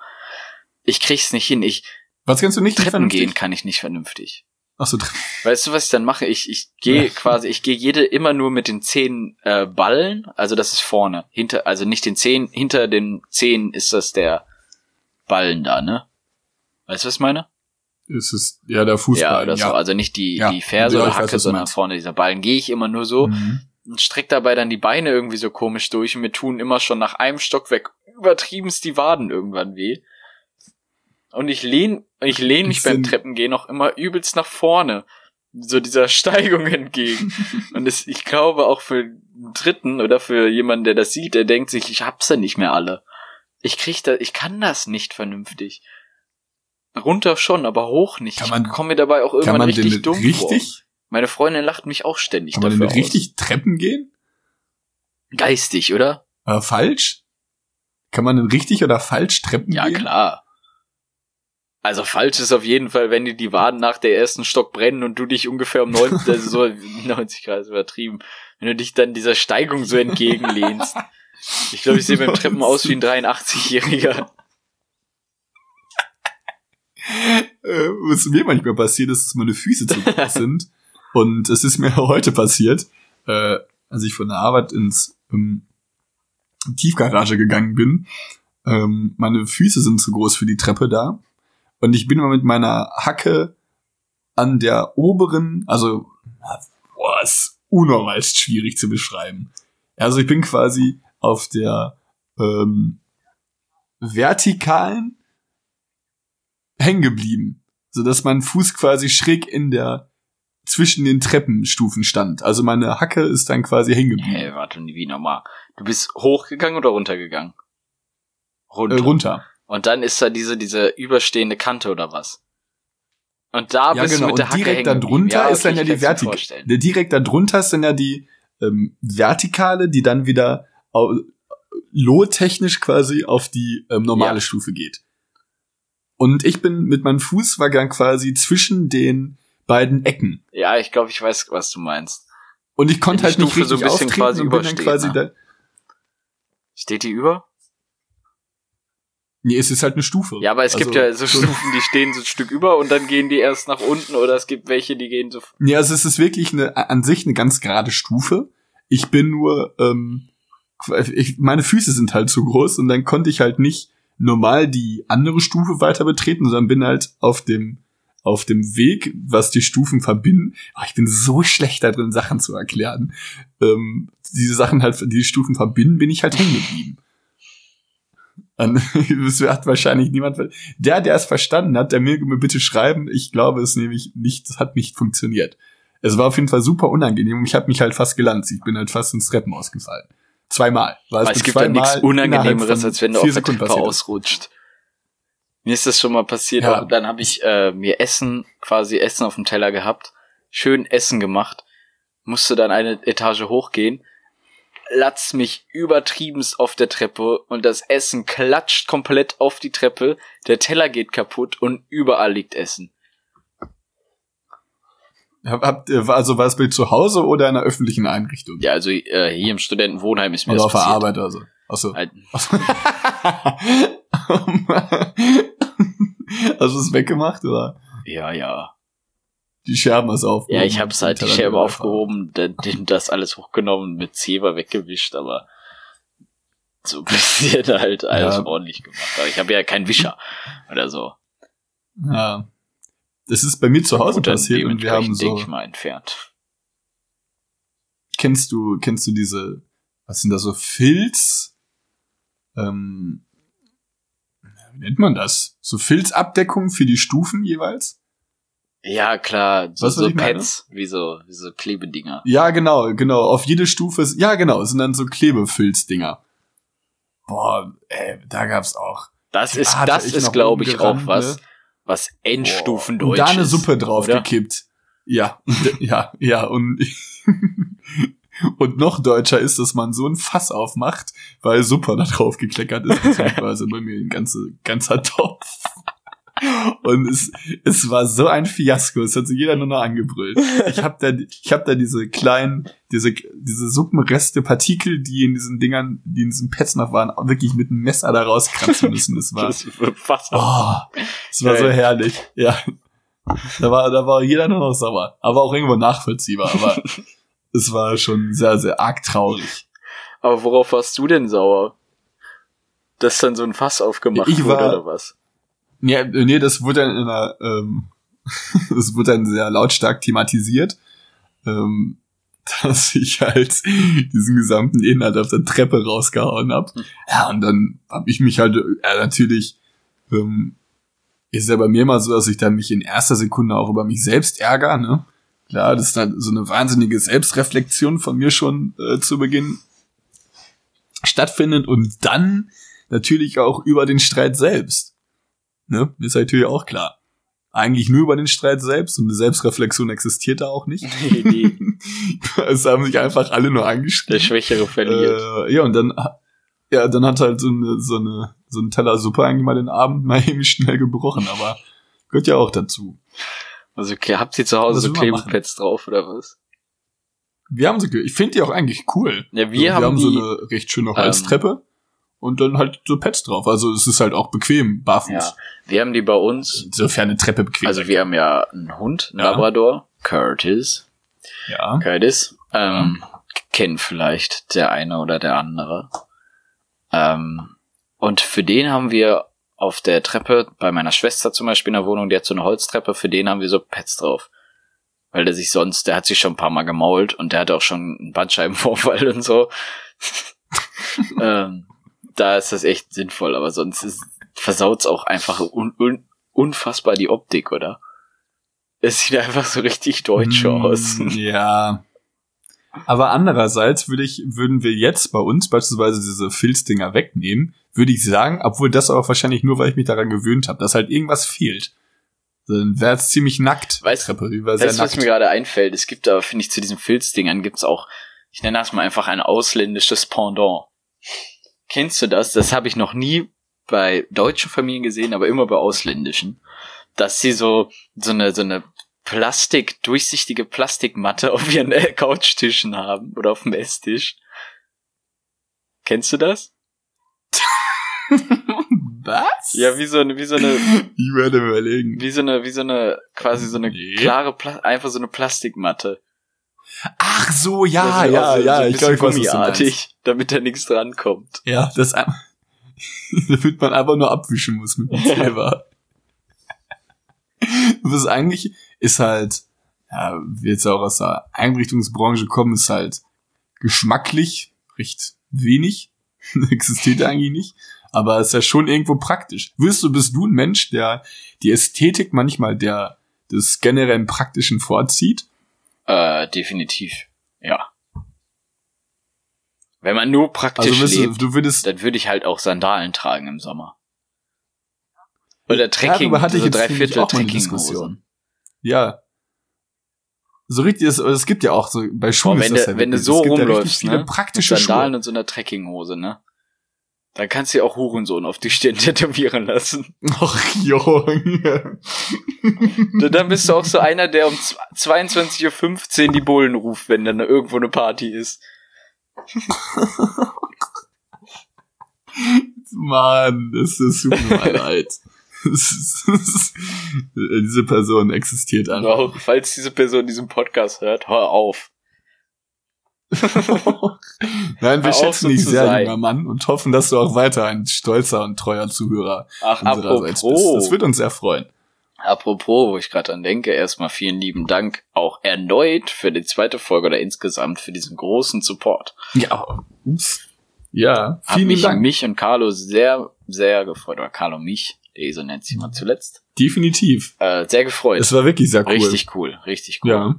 Ich krieg's nicht hin. Ich Was kannst du nicht? Treppen vernünftig? gehen kann ich nicht vernünftig. Ach so. Weißt du, was ich dann mache? Ich, ich gehe Ja. quasi, ich gehe jede immer nur mit den Zehen äh, ballen, also das ist vorne, hinter, also nicht den Zehen, hinter den Zehen ist das der Ballen da, ne? Weißt du, was ich meine? Es ist ja der Fußball. ja, oder so, also nicht die, Ja. die Ferse Ja, oder weiß, Hacke, du sondern vorne dieser Ballen. Gehe ich immer nur so Mhm. und streck dabei dann die Beine irgendwie so komisch durch und mir tun immer schon nach einem Stockwerk übertriebenst die Waden irgendwann weh. Und ich lehn, ich lehn mich beim Treppengehen auch immer übelst nach vorne. So dieser Steigung entgegen. Und es, ich glaube auch für einen Dritten oder für jemanden, der das sieht, der denkt sich, ich hab's ja nicht mehr alle. Ich krieg da, ich kann das nicht vernünftig. Runter schon, aber hoch nicht. Kann man- ich komme mir dabei auch irgendwann richtig dumm vor. richtig, Meine Freundin lacht mich auch ständig kann man denn dafür aus. richtig Treppen gehen? Geistig, oder? Oder falsch? Kann man denn richtig oder falsch Treppen Ja, gehen? klar. Also falsch ist auf jeden Fall, wenn dir die Waden nach der ersten Stock brennen und du dich ungefähr um 90, also so 90 Grad ist übertrieben, wenn du dich dann dieser Steigung so entgegenlehnst. Ich glaube, ich sehe beim Treppen aus wie ein 83-Jähriger. äh, was mir manchmal passiert ist, dass meine Füße zu groß sind. Und es ist mir heute passiert, äh, als ich von der Arbeit ins ähm, Tiefgarage gegangen bin. Ähm, meine Füße sind zu groß für die Treppe da. Und ich bin immer mit meiner Hacke an der oberen, also, boah, ist unnormal schwierig zu beschreiben. Also ich bin quasi auf der ähm, vertikalen hängen geblieben, so dass mein Fuß quasi schräg in der zwischen den Treppenstufen stand. Also meine Hacke ist dann quasi hängen geblieben. Hey, warte, wie nochmal. Du bist hochgegangen oder runtergegangen? Runter. Äh, runter. Und dann ist da diese, diese überstehende Kante oder was? Und da Ja, bist genau. du mit der Und Hacke direkt darunter Ja, ist dann ja die kann's mir Vertik. vorstellen. Der direkt darunter ist dann ja die ähm, vertikale, die dann wieder lohtechnisch quasi auf die ähm, normale Ja. Stufe geht. Und ich bin mit meinem Fuß war dann quasi zwischen den beiden Ecken. Ja, ich glaube, ich weiß, was du meinst. Und ich konnte halt nicht Stufe so richtig ein bisschen quasi und bin dann quasi ne? da. Steht die über? Nee, es ist halt eine Stufe. Ja, aber es gibt Also, ja so Stufen, die stehen so ein Stück über und dann gehen die erst nach unten oder es gibt welche, die gehen so. Nee, also es ist wirklich eine, an sich eine ganz gerade Stufe. Ich bin nur, ähm, ich, meine Füße sind halt zu groß und dann konnte ich halt nicht normal die andere Stufe weiter betreten, sondern bin halt auf dem, auf dem Weg, was die Stufen verbinden. Oh, ich bin so schlecht da drin, Sachen zu erklären. Ähm, diese Sachen halt, die Stufen verbinden, bin ich halt hängen geblieben. An- Das hat wahrscheinlich niemand. ver- Der, der es verstanden hat, der mir, mir bitte schreiben. Ich glaube, es nämlich nicht, es hat nicht funktioniert. Es war auf jeden Fall super unangenehm und ich habe mich halt fast gelanzt. Ich bin halt fast ins Treppenhaus gefallen. Zweimal. Weil Aber es mir gibt ja nichts Unangenehmeres, als wenn du auf der Treppe ausrutscht. Mir ist das schon mal passiert. Ja. Dann habe ich äh, mir Essen, quasi Essen auf dem Teller gehabt, schön Essen gemacht, musste dann eine Etage hochgehen, latz mich übertriebenst auf der Treppe und das Essen klatscht komplett auf die Treppe, der Teller geht kaputt und überall liegt Essen. Hab, habt ihr, also war es bei zu Hause oder in einer öffentlichen Einrichtung? Ja, also äh, hier im Studentenwohnheim ist mir Oder das auf der passiert. Arbeit oder so. Achso. Halt, Hast du es weggemacht oder? ja, ja. Die Scherben hast aufgehoben. Ja, ich hab's halt die Teller Scherbe wieder aufgehoben, das alles hochgenommen, mit Zewa weggewischt, aber so ein bisschen halt alles Ja. ordentlich gemacht. Aber ich habe ja keinen Wischer oder so. Ja. Das ist bei mir zu Hause Und passiert und wir haben so. ich mal, entfernt. Kennst du, kennst du diese, was sind da so Filz? Ähm, wie nennt man das? So Filzabdeckung für die Stufen jeweils? Ja, klar, so, Weißt so meine? Pads, wie so, wie so Klebedinger. Ja, genau, genau. Auf jede Stufe ist, ja, genau, es sind dann so Klebefilzdinger. Boah, ey, da gab's auch. Das ist, Hatte das ist, glaube ich, auch was, ne? was Endstufen und da eine Suppe drauf oder? gekippt. Ja, ja, ja, und, und noch deutscher ist, dass man so ein Fass aufmacht, weil Suppe da drauf gekleckert ist, beziehungsweise bei mir ein ganze, ganzer Topf. Und es, es war so ein Fiasko, es hat sich jeder nur noch angebrüllt. Ich habe da, ich hab da diese kleinen, diese, diese Suppenreste, Partikel, die in diesen Dingern, die in diesen Pets noch waren, wirklich mit einem Messer da rauskratzen müssen. Das war, Oh, es war so herrlich. Ja. Da war, da war jeder nur noch sauer. Aber auch irgendwo nachvollziehbar. Aber es war schon sehr, sehr arg traurig. Aber worauf warst du denn sauer? Dass dann so ein Fass aufgemacht Ich wurde war- oder was? Nee, nee, das wurde dann in einer, ähm, das wurde dann sehr lautstark thematisiert, ähm, dass ich halt diesen gesamten Inhalt auf der Treppe rausgehauen hab. Ja, und dann hab ich mich halt äh, natürlich ähm, ist ja bei mir mal so, dass ich dann mich in erster Sekunde auch über mich selbst ärgere, ne? Klar, das ist dann so eine wahnsinnige Selbstreflexion von mir schon äh, zu Beginn stattfindet und dann natürlich auch über den Streit selbst. Ne? Ist natürlich auch klar. Eigentlich nur über den Streit selbst und eine Selbstreflexion existiert da auch nicht. Nee, nee. es haben sich einfach alle nur angeschrieben. Der Schwächere verliert. Äh, ja, und dann, ja, dann hat halt so eine, so eine, so ein Teller Suppe eigentlich mal den Abend mal eben schnell gebrochen, aber gehört ja auch dazu. Also okay, habt ihr zu Hause so Klebepads drauf oder was? Wir haben so, ge- ich finde die auch eigentlich cool. Ja, wir Also, haben so die- eine recht schöne Holztreppe und dann halt so Pads drauf. Also es ist halt auch bequem, barfuß. Ja, wir haben die bei uns. Sofern eine Treppe bequem Also wir haben ja einen Hund, einen Ja. Labrador, Curtis. ja. Curtis. Ähm, kennt vielleicht der eine oder der andere. Ähm, und für den haben wir auf der Treppe, bei meiner Schwester zum Beispiel in der Wohnung, die hat so eine Holztreppe, für den haben wir so Pets drauf. Weil der sich sonst, der hat sich schon ein paar Mal gemault und der hat auch schon einen Bandscheibenvorfall und so. ähm, da ist das echt sinnvoll, aber sonst ist, versaut's auch einfach un, un, unfassbar die Optik, oder? Es sieht einfach so richtig deutsch Hm, aus. Ja. Aber andererseits würde ich, würden wir jetzt bei uns beispielsweise diese Filzdinger wegnehmen, würde ich sagen, obwohl das auch wahrscheinlich nur, weil ich mich daran gewöhnt habe, dass halt irgendwas fehlt. Dann wäre es ziemlich nackt. Weißt- du, was mir gerade einfällt? Es gibt aber, finde ich, zu diesen Filzdingern gibt's auch, ich nenne das mal einfach ein ausländisches Pendant. Kennst du das? Das habe ich noch nie bei deutschen Familien gesehen, aber immer bei ausländischen. Dass sie so, so eine, so eine Plastik, durchsichtige Plastikmatte auf ihren äh, Couchtischen haben oder auf dem Esstisch. Kennst du das? Was? Ja, wie so eine, wie so eine, Ich werde überlegen. wie so eine, wie so eine, quasi so eine Nee. klare, Pla einfach so eine Plastikmatte. Ach so, ja, ist ja, auch so- ja, so ich glaube, ich weiß, gummiartig, damit da nichts drankommt. Ja, das, damit man einfach nur abwischen muss mit dem Kleber. Was eigentlich ist halt, ja, wir jetzt auch aus der Einrichtungsbranche kommen, ist halt geschmacklich recht wenig. Existiert eigentlich nicht. Aber ist ja schon irgendwo praktisch. Wirst du, bist du ein Mensch, der die Ästhetik manchmal der des generellen Praktischen vorzieht? Äh, definitiv. Ja. Wenn man nur praktisch Also du, lebt, du würdest, dann würde ich halt auch Sandalen tragen im Sommer. Oder Trekking, darüber hatte ich so drei Viertel Trekkinghosen. Ja. So richtig, es, es gibt ja auch so, bei Schuhen ist wenn du, ja wenn du so ja rumläufst, viele ne? Mit praktische Sandalen Schuhe. und so einer Trekkinghose, ne? Dann kannst du ja auch Hurensohn auf die Stirn tätowieren lassen. Och, Junge. Dann bist du auch so einer, der um 22.15 Uhr die Bullen ruft, wenn dann irgendwo eine Party ist. Mann, das ist super leid. Diese Person existiert einfach. auch, falls diese Person diesen Podcast hört, hör auf. Nein, wir schätzen so dich sehr, sein. junger Mann, und hoffen, dass du auch weiter ein stolzer und treuer Zuhörer Ach, unsererseits bist. apropos, Das wird uns sehr freuen. apropos, wo ich gerade dran denke, erstmal vielen lieben Dank auch erneut für die zweite Folge oder insgesamt für diesen großen Support. Ja. Ja, Hat vielen mich, Dank. mich und Carlo sehr, sehr gefreut. Oder Carlo mich, der Esel nennt sich mal zuletzt. Definitiv. Äh, sehr gefreut. Es war wirklich sehr cool. Richtig cool, richtig cool. Ja.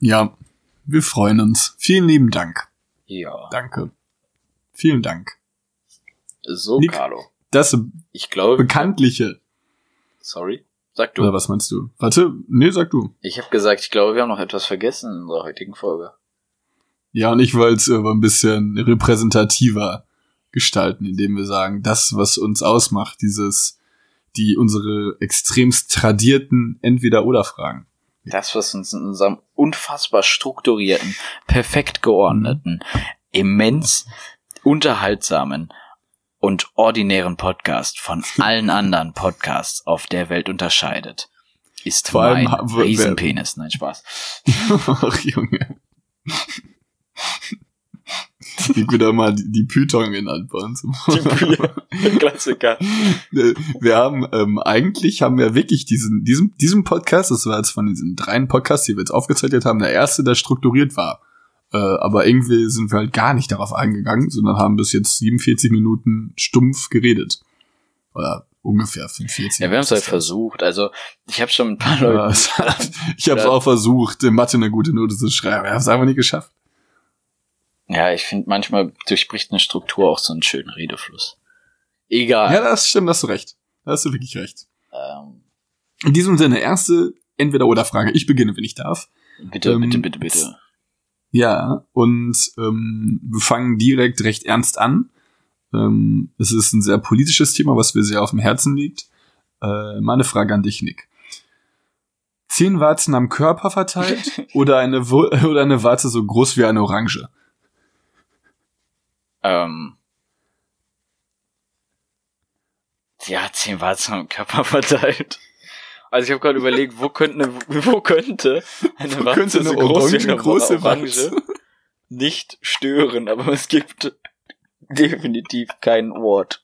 Ja, wir freuen uns. Vielen lieben Dank. ja. Danke. Vielen Dank. So, Nick. Carlo. Das Ich glaube, bekanntliche. sorry. Sag Oder du. was meinst du? Warte, nee, sag du. Ich habe gesagt, ich glaube, wir haben noch etwas vergessen in unserer heutigen Folge. Ja, und ich wollte es aber ein bisschen repräsentativer gestalten, indem wir sagen, das, was uns ausmacht, dieses, die unsere extremst tradierten Entweder-Oder-Fragen. Das, was uns in unserem unfassbar strukturierten, perfekt geordneten, immens unterhaltsamen und ordinären Podcast von allen anderen Podcasts auf der Welt unterscheidet, ist Vor allem mein Riesenpenis. Nein, Spaß. Ach, Junge. Ich wieder mal die, die Python genannt bei uns. Die Klassiker. Äh, wir haben ähm, eigentlich haben wir wirklich diesen diesem diesem Podcast, das war jetzt von diesen dreien Podcasts, die wir jetzt aufgezeichnet haben, der erste, der strukturiert war. Äh, aber irgendwie sind wir halt gar nicht darauf eingegangen, sondern haben bis jetzt 47 Minuten stumpf geredet. Oder ungefähr 45. Ja, wir haben es halt versucht. Also ich habe schon ein paar Leute. Ich habe es auch versucht, in Mathe eine gute Note zu schreiben. Ich habe es einfach nicht geschafft. Ja, ich finde manchmal durchbricht eine Struktur auch so einen schönen Redefluss. Egal. Ja, das stimmt, hast du recht. Da hast du wirklich recht. Ähm, In diesem Sinne, erste Entweder-Oder-Frage. Ich beginne, wenn ich darf. bitte, Ähm, bitte, bitte, bitte. Ja, und ähm, wir fangen direkt recht ernst an. Ähm, es ist ein sehr politisches Thema, was mir sehr auf dem Herzen liegt. Äh, meine Frage an dich, Nick. Zehn Warzen am Körper verteilt oder eine, oder eine Warze so groß wie eine Orange? Ähm, ja, zehn Warzen am Körper verteilt. Also ich habe gerade überlegt, wo könnte eine, wo könnte eine Wo Warze könnte eine so groß Orange, eine große Orange Warze? nicht stören, aber es gibt definitiv kein Ort.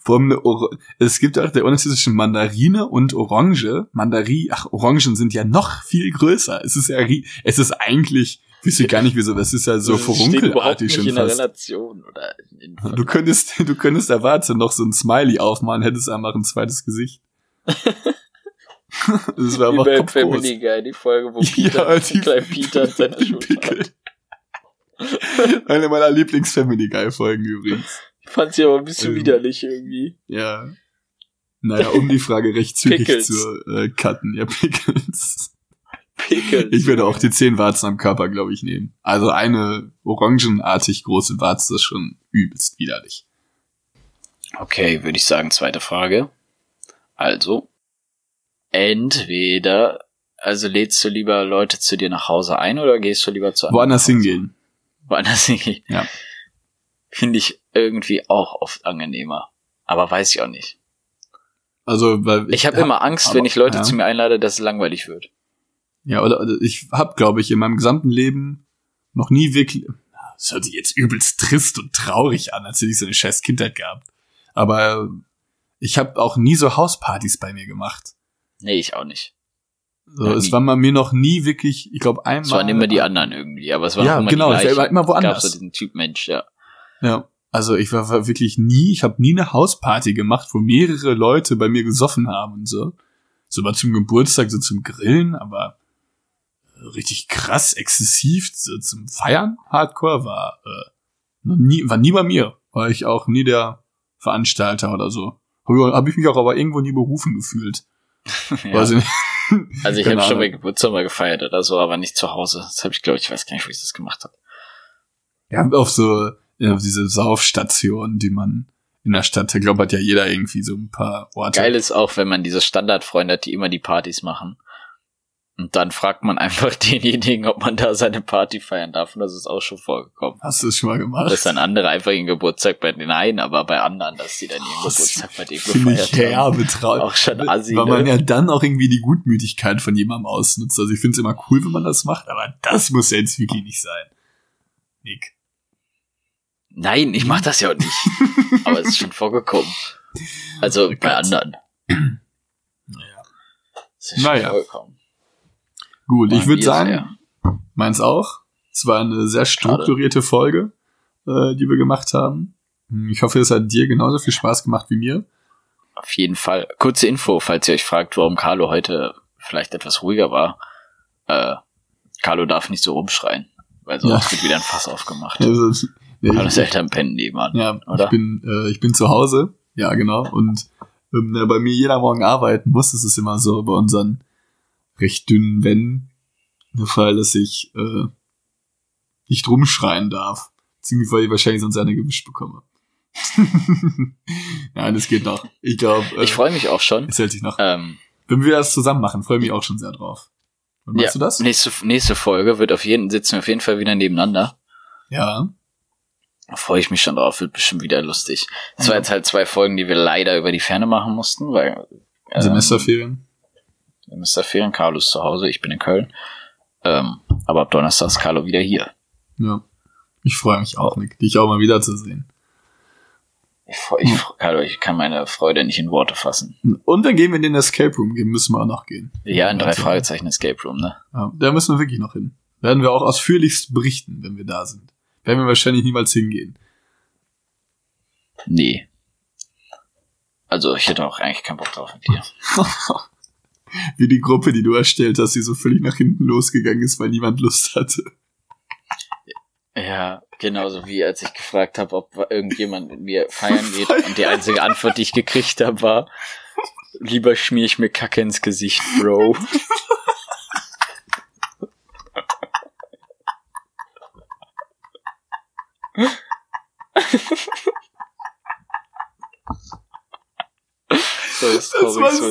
Vor allem eine Or es gibt auch der Unterschied zwischen Mandarine und Orange. Mandarin, ach, Orangen sind ja noch viel größer. Es ist ja, es ist eigentlich, ich wüsste gar nicht wieso, es ist ja so Das furunkelartig schon in fast. Relation oder in, in Du könntest, du könntest der Warze noch so ein Smiley aufmalen, hättest einfach ein zweites Gesicht. das war Wie einfach bei kopfgroß. Family Guy, die Folge, wo Ja, Peter, die- klein Peter an seiner hat. Eine meiner Lieblings-Family Guy-Folgen übrigens. Ich fand sie aber ein bisschen Ähm, widerlich irgendwie. Ja. Naja, um die Frage recht zügig zu äh, cutten. Ja, Pickles. Pickles. Ich würde auch die zehn Warzen am Körper, glaube ich, nehmen. Also eine orangenartig große Warze ist schon übelst widerlich. Okay, würde ich sagen, zweite Frage. Also, entweder, also lädst du lieber Leute zu dir nach Hause ein oder gehst du lieber zu Woanders hingehen. Woanders hingehen. Ja. Finde ich irgendwie auch oft angenehmer. Aber weiß ich auch nicht. Also, weil Ich habe hab- immer Angst, aber- wenn ich Leute ja. zu mir einlade, dass es langweilig wird. Ja, oder, oder ich habe, glaube ich, in meinem gesamten Leben noch nie wirklich. Das hört sich jetzt übelst trist und traurig an, als hätte ich so eine scheiß Kindheit gehabt. Aber ich habe auch nie so Hauspartys bei mir gemacht. Nee, ich auch nicht. So, Ja, es nie. war bei mir noch nie wirklich, ich glaube einmal. Es waren immer die anderen irgendwie, aber es waren Ja, immer genau, die es war immer- woanders. Gab so diesen Typ Mensch, ja. Ja, also ich war, war wirklich nie, ich habe nie eine Hausparty gemacht, wo mehrere Leute bei mir gesoffen haben und so. So mal zum Geburtstag, so zum Grillen, aber äh, richtig krass, exzessiv so zum Feiern, Hardcore war äh, noch nie, war nie bei mir. War ich auch nie der Veranstalter oder so. Habe hab ich mich auch aber irgendwo nie berufen gefühlt. ja. Nicht. Also ich habe schon bei Ahnung. Geburtstag mal gefeiert oder so, aber nicht zu Hause. Das habe ich, glaube ich, weiß gar nicht, wo ich das gemacht habe. Ja, auf so ja, diese Saufstationen, die man in der Stadt, ich glaube, hat ja jeder irgendwie so ein paar Orte. Geil ist auch, wenn man diese Standardfreunde hat, die immer die Partys machen. Und dann fragt man einfach denjenigen, ob man da seine Party feiern darf. Und das ist auch schon vorgekommen. Hast du das schon mal gemacht? Dass dann andere einfach ihren Geburtstag bei denen ein, aber bei anderen, dass die dann ihren Das Geburtstag bei denen Finde ich gefeiert haben. herbe traurig. Auch schon assi, Weil man ne? ja dann auch irgendwie die Gutmütigkeit von jemandem ausnutzt. Also ich finde es immer cool, wenn man das macht, aber das muss ja jetzt wirklich nicht sein. Nick. Nein, ich mach das ja auch nicht. aber es ist schon vorgekommen. Also bei Gott. anderen. Naja. Es ist Naja. schon vorgekommen. Gut, ich würde sagen, meins auch. Es war eine sehr strukturierte Folge, äh, die wir gemacht haben. Ich hoffe, es hat dir genauso viel Spaß gemacht wie mir. Auf jeden Fall. Kurze Info, falls ihr euch fragt, warum Carlo heute vielleicht etwas ruhiger war. Äh, Carlo darf nicht so rumschreien, weil sonst Ja. wird wieder ein Fass aufgemacht. Also, ja, Carlos Eltern pennen nebenan. ja, oder? ich bin, äh, ich bin zu Hause. Ja, genau. Und ähm, ja, bei mir jeder Morgen arbeiten muss, ist es immer so bei unseren recht dünnen Wänden der Fall, dass ich äh, nicht rumschreien darf. Ziemlich, weil ich wahrscheinlich sonst eine gewischt bekomme. Nein, das geht noch. Ich glaube, äh, Ich freue mich auch schon. es hält sich noch. Ähm, Wenn wir das zusammen machen, freue ich mich auch schon sehr drauf. Und machst ja, du das? Nächste, nächste Folge wird auf jeden, sitzen wir auf jeden Fall wieder nebeneinander. Ja. Da freue ich mich schon drauf, wird bestimmt wieder lustig. War Ja. jetzt halt zwei Folgen, die wir leider über die Ferne machen mussten, weil ähm, Semesterferien. Semesterferien, Carlo ist zu Hause, ich bin in Köln. Ähm, aber ab Donnerstag ist Carlo wieder hier. Ja. Ich freue mich auch, Nick, dich auch mal wiederzusehen. Ich, ich, freu- Carlo, ich kann meine Freude nicht in Worte fassen. Und dann gehen wir in den Escape Room, gehen müssen wir auch noch gehen. Ja, in drei Also, Fragezeichen Escape Room, ne? Ja, da müssen wir wirklich noch hin. Werden wir auch ausführlichst berichten, wenn wir da sind. Werden wir wahrscheinlich niemals hingehen. Nee. Also ich hätte auch eigentlich keinen Bock drauf mit dir. Wie die Gruppe, die du erstellt hast, die so völlig nach hinten losgegangen ist, weil niemand Lust hatte. Ja, genauso wie als ich gefragt habe, ob irgendjemand mit mir feiern geht. Und die einzige Antwort, die ich gekriegt habe, war, lieber schmier ich mir Kacke ins Gesicht, Bro. Das, das, war so,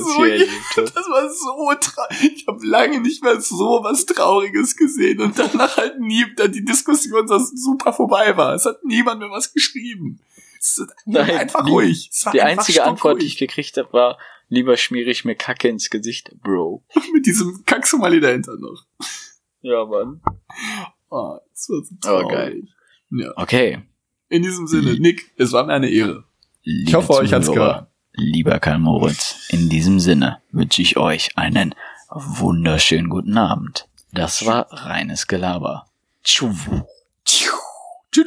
das war so traurig. Ich habe lange nicht mehr so was Trauriges gesehen und danach halt nie, da die Diskussion so super vorbei war. Es hat niemand mehr was geschrieben. Es ist Nein, einfach die, ruhig. die einzige Antwort, die ich gekriegt habe, war, lieber schmiere ich mir Kacke ins Gesicht, Bro. Mit diesem Kacksomali dahinter noch. Ja, Mann. Oh, das war so traurig. Oh, geil. Ja. Okay. In diesem Sinne, Nick, es war mir eine Ehre. Liebe Ich hoffe, euch hat's gefallen. Lieber Karl Moritz, in diesem Sinne wünsche ich euch einen wunderschönen guten Abend. Das war reines Gelaber. Tschuh. Tschüss.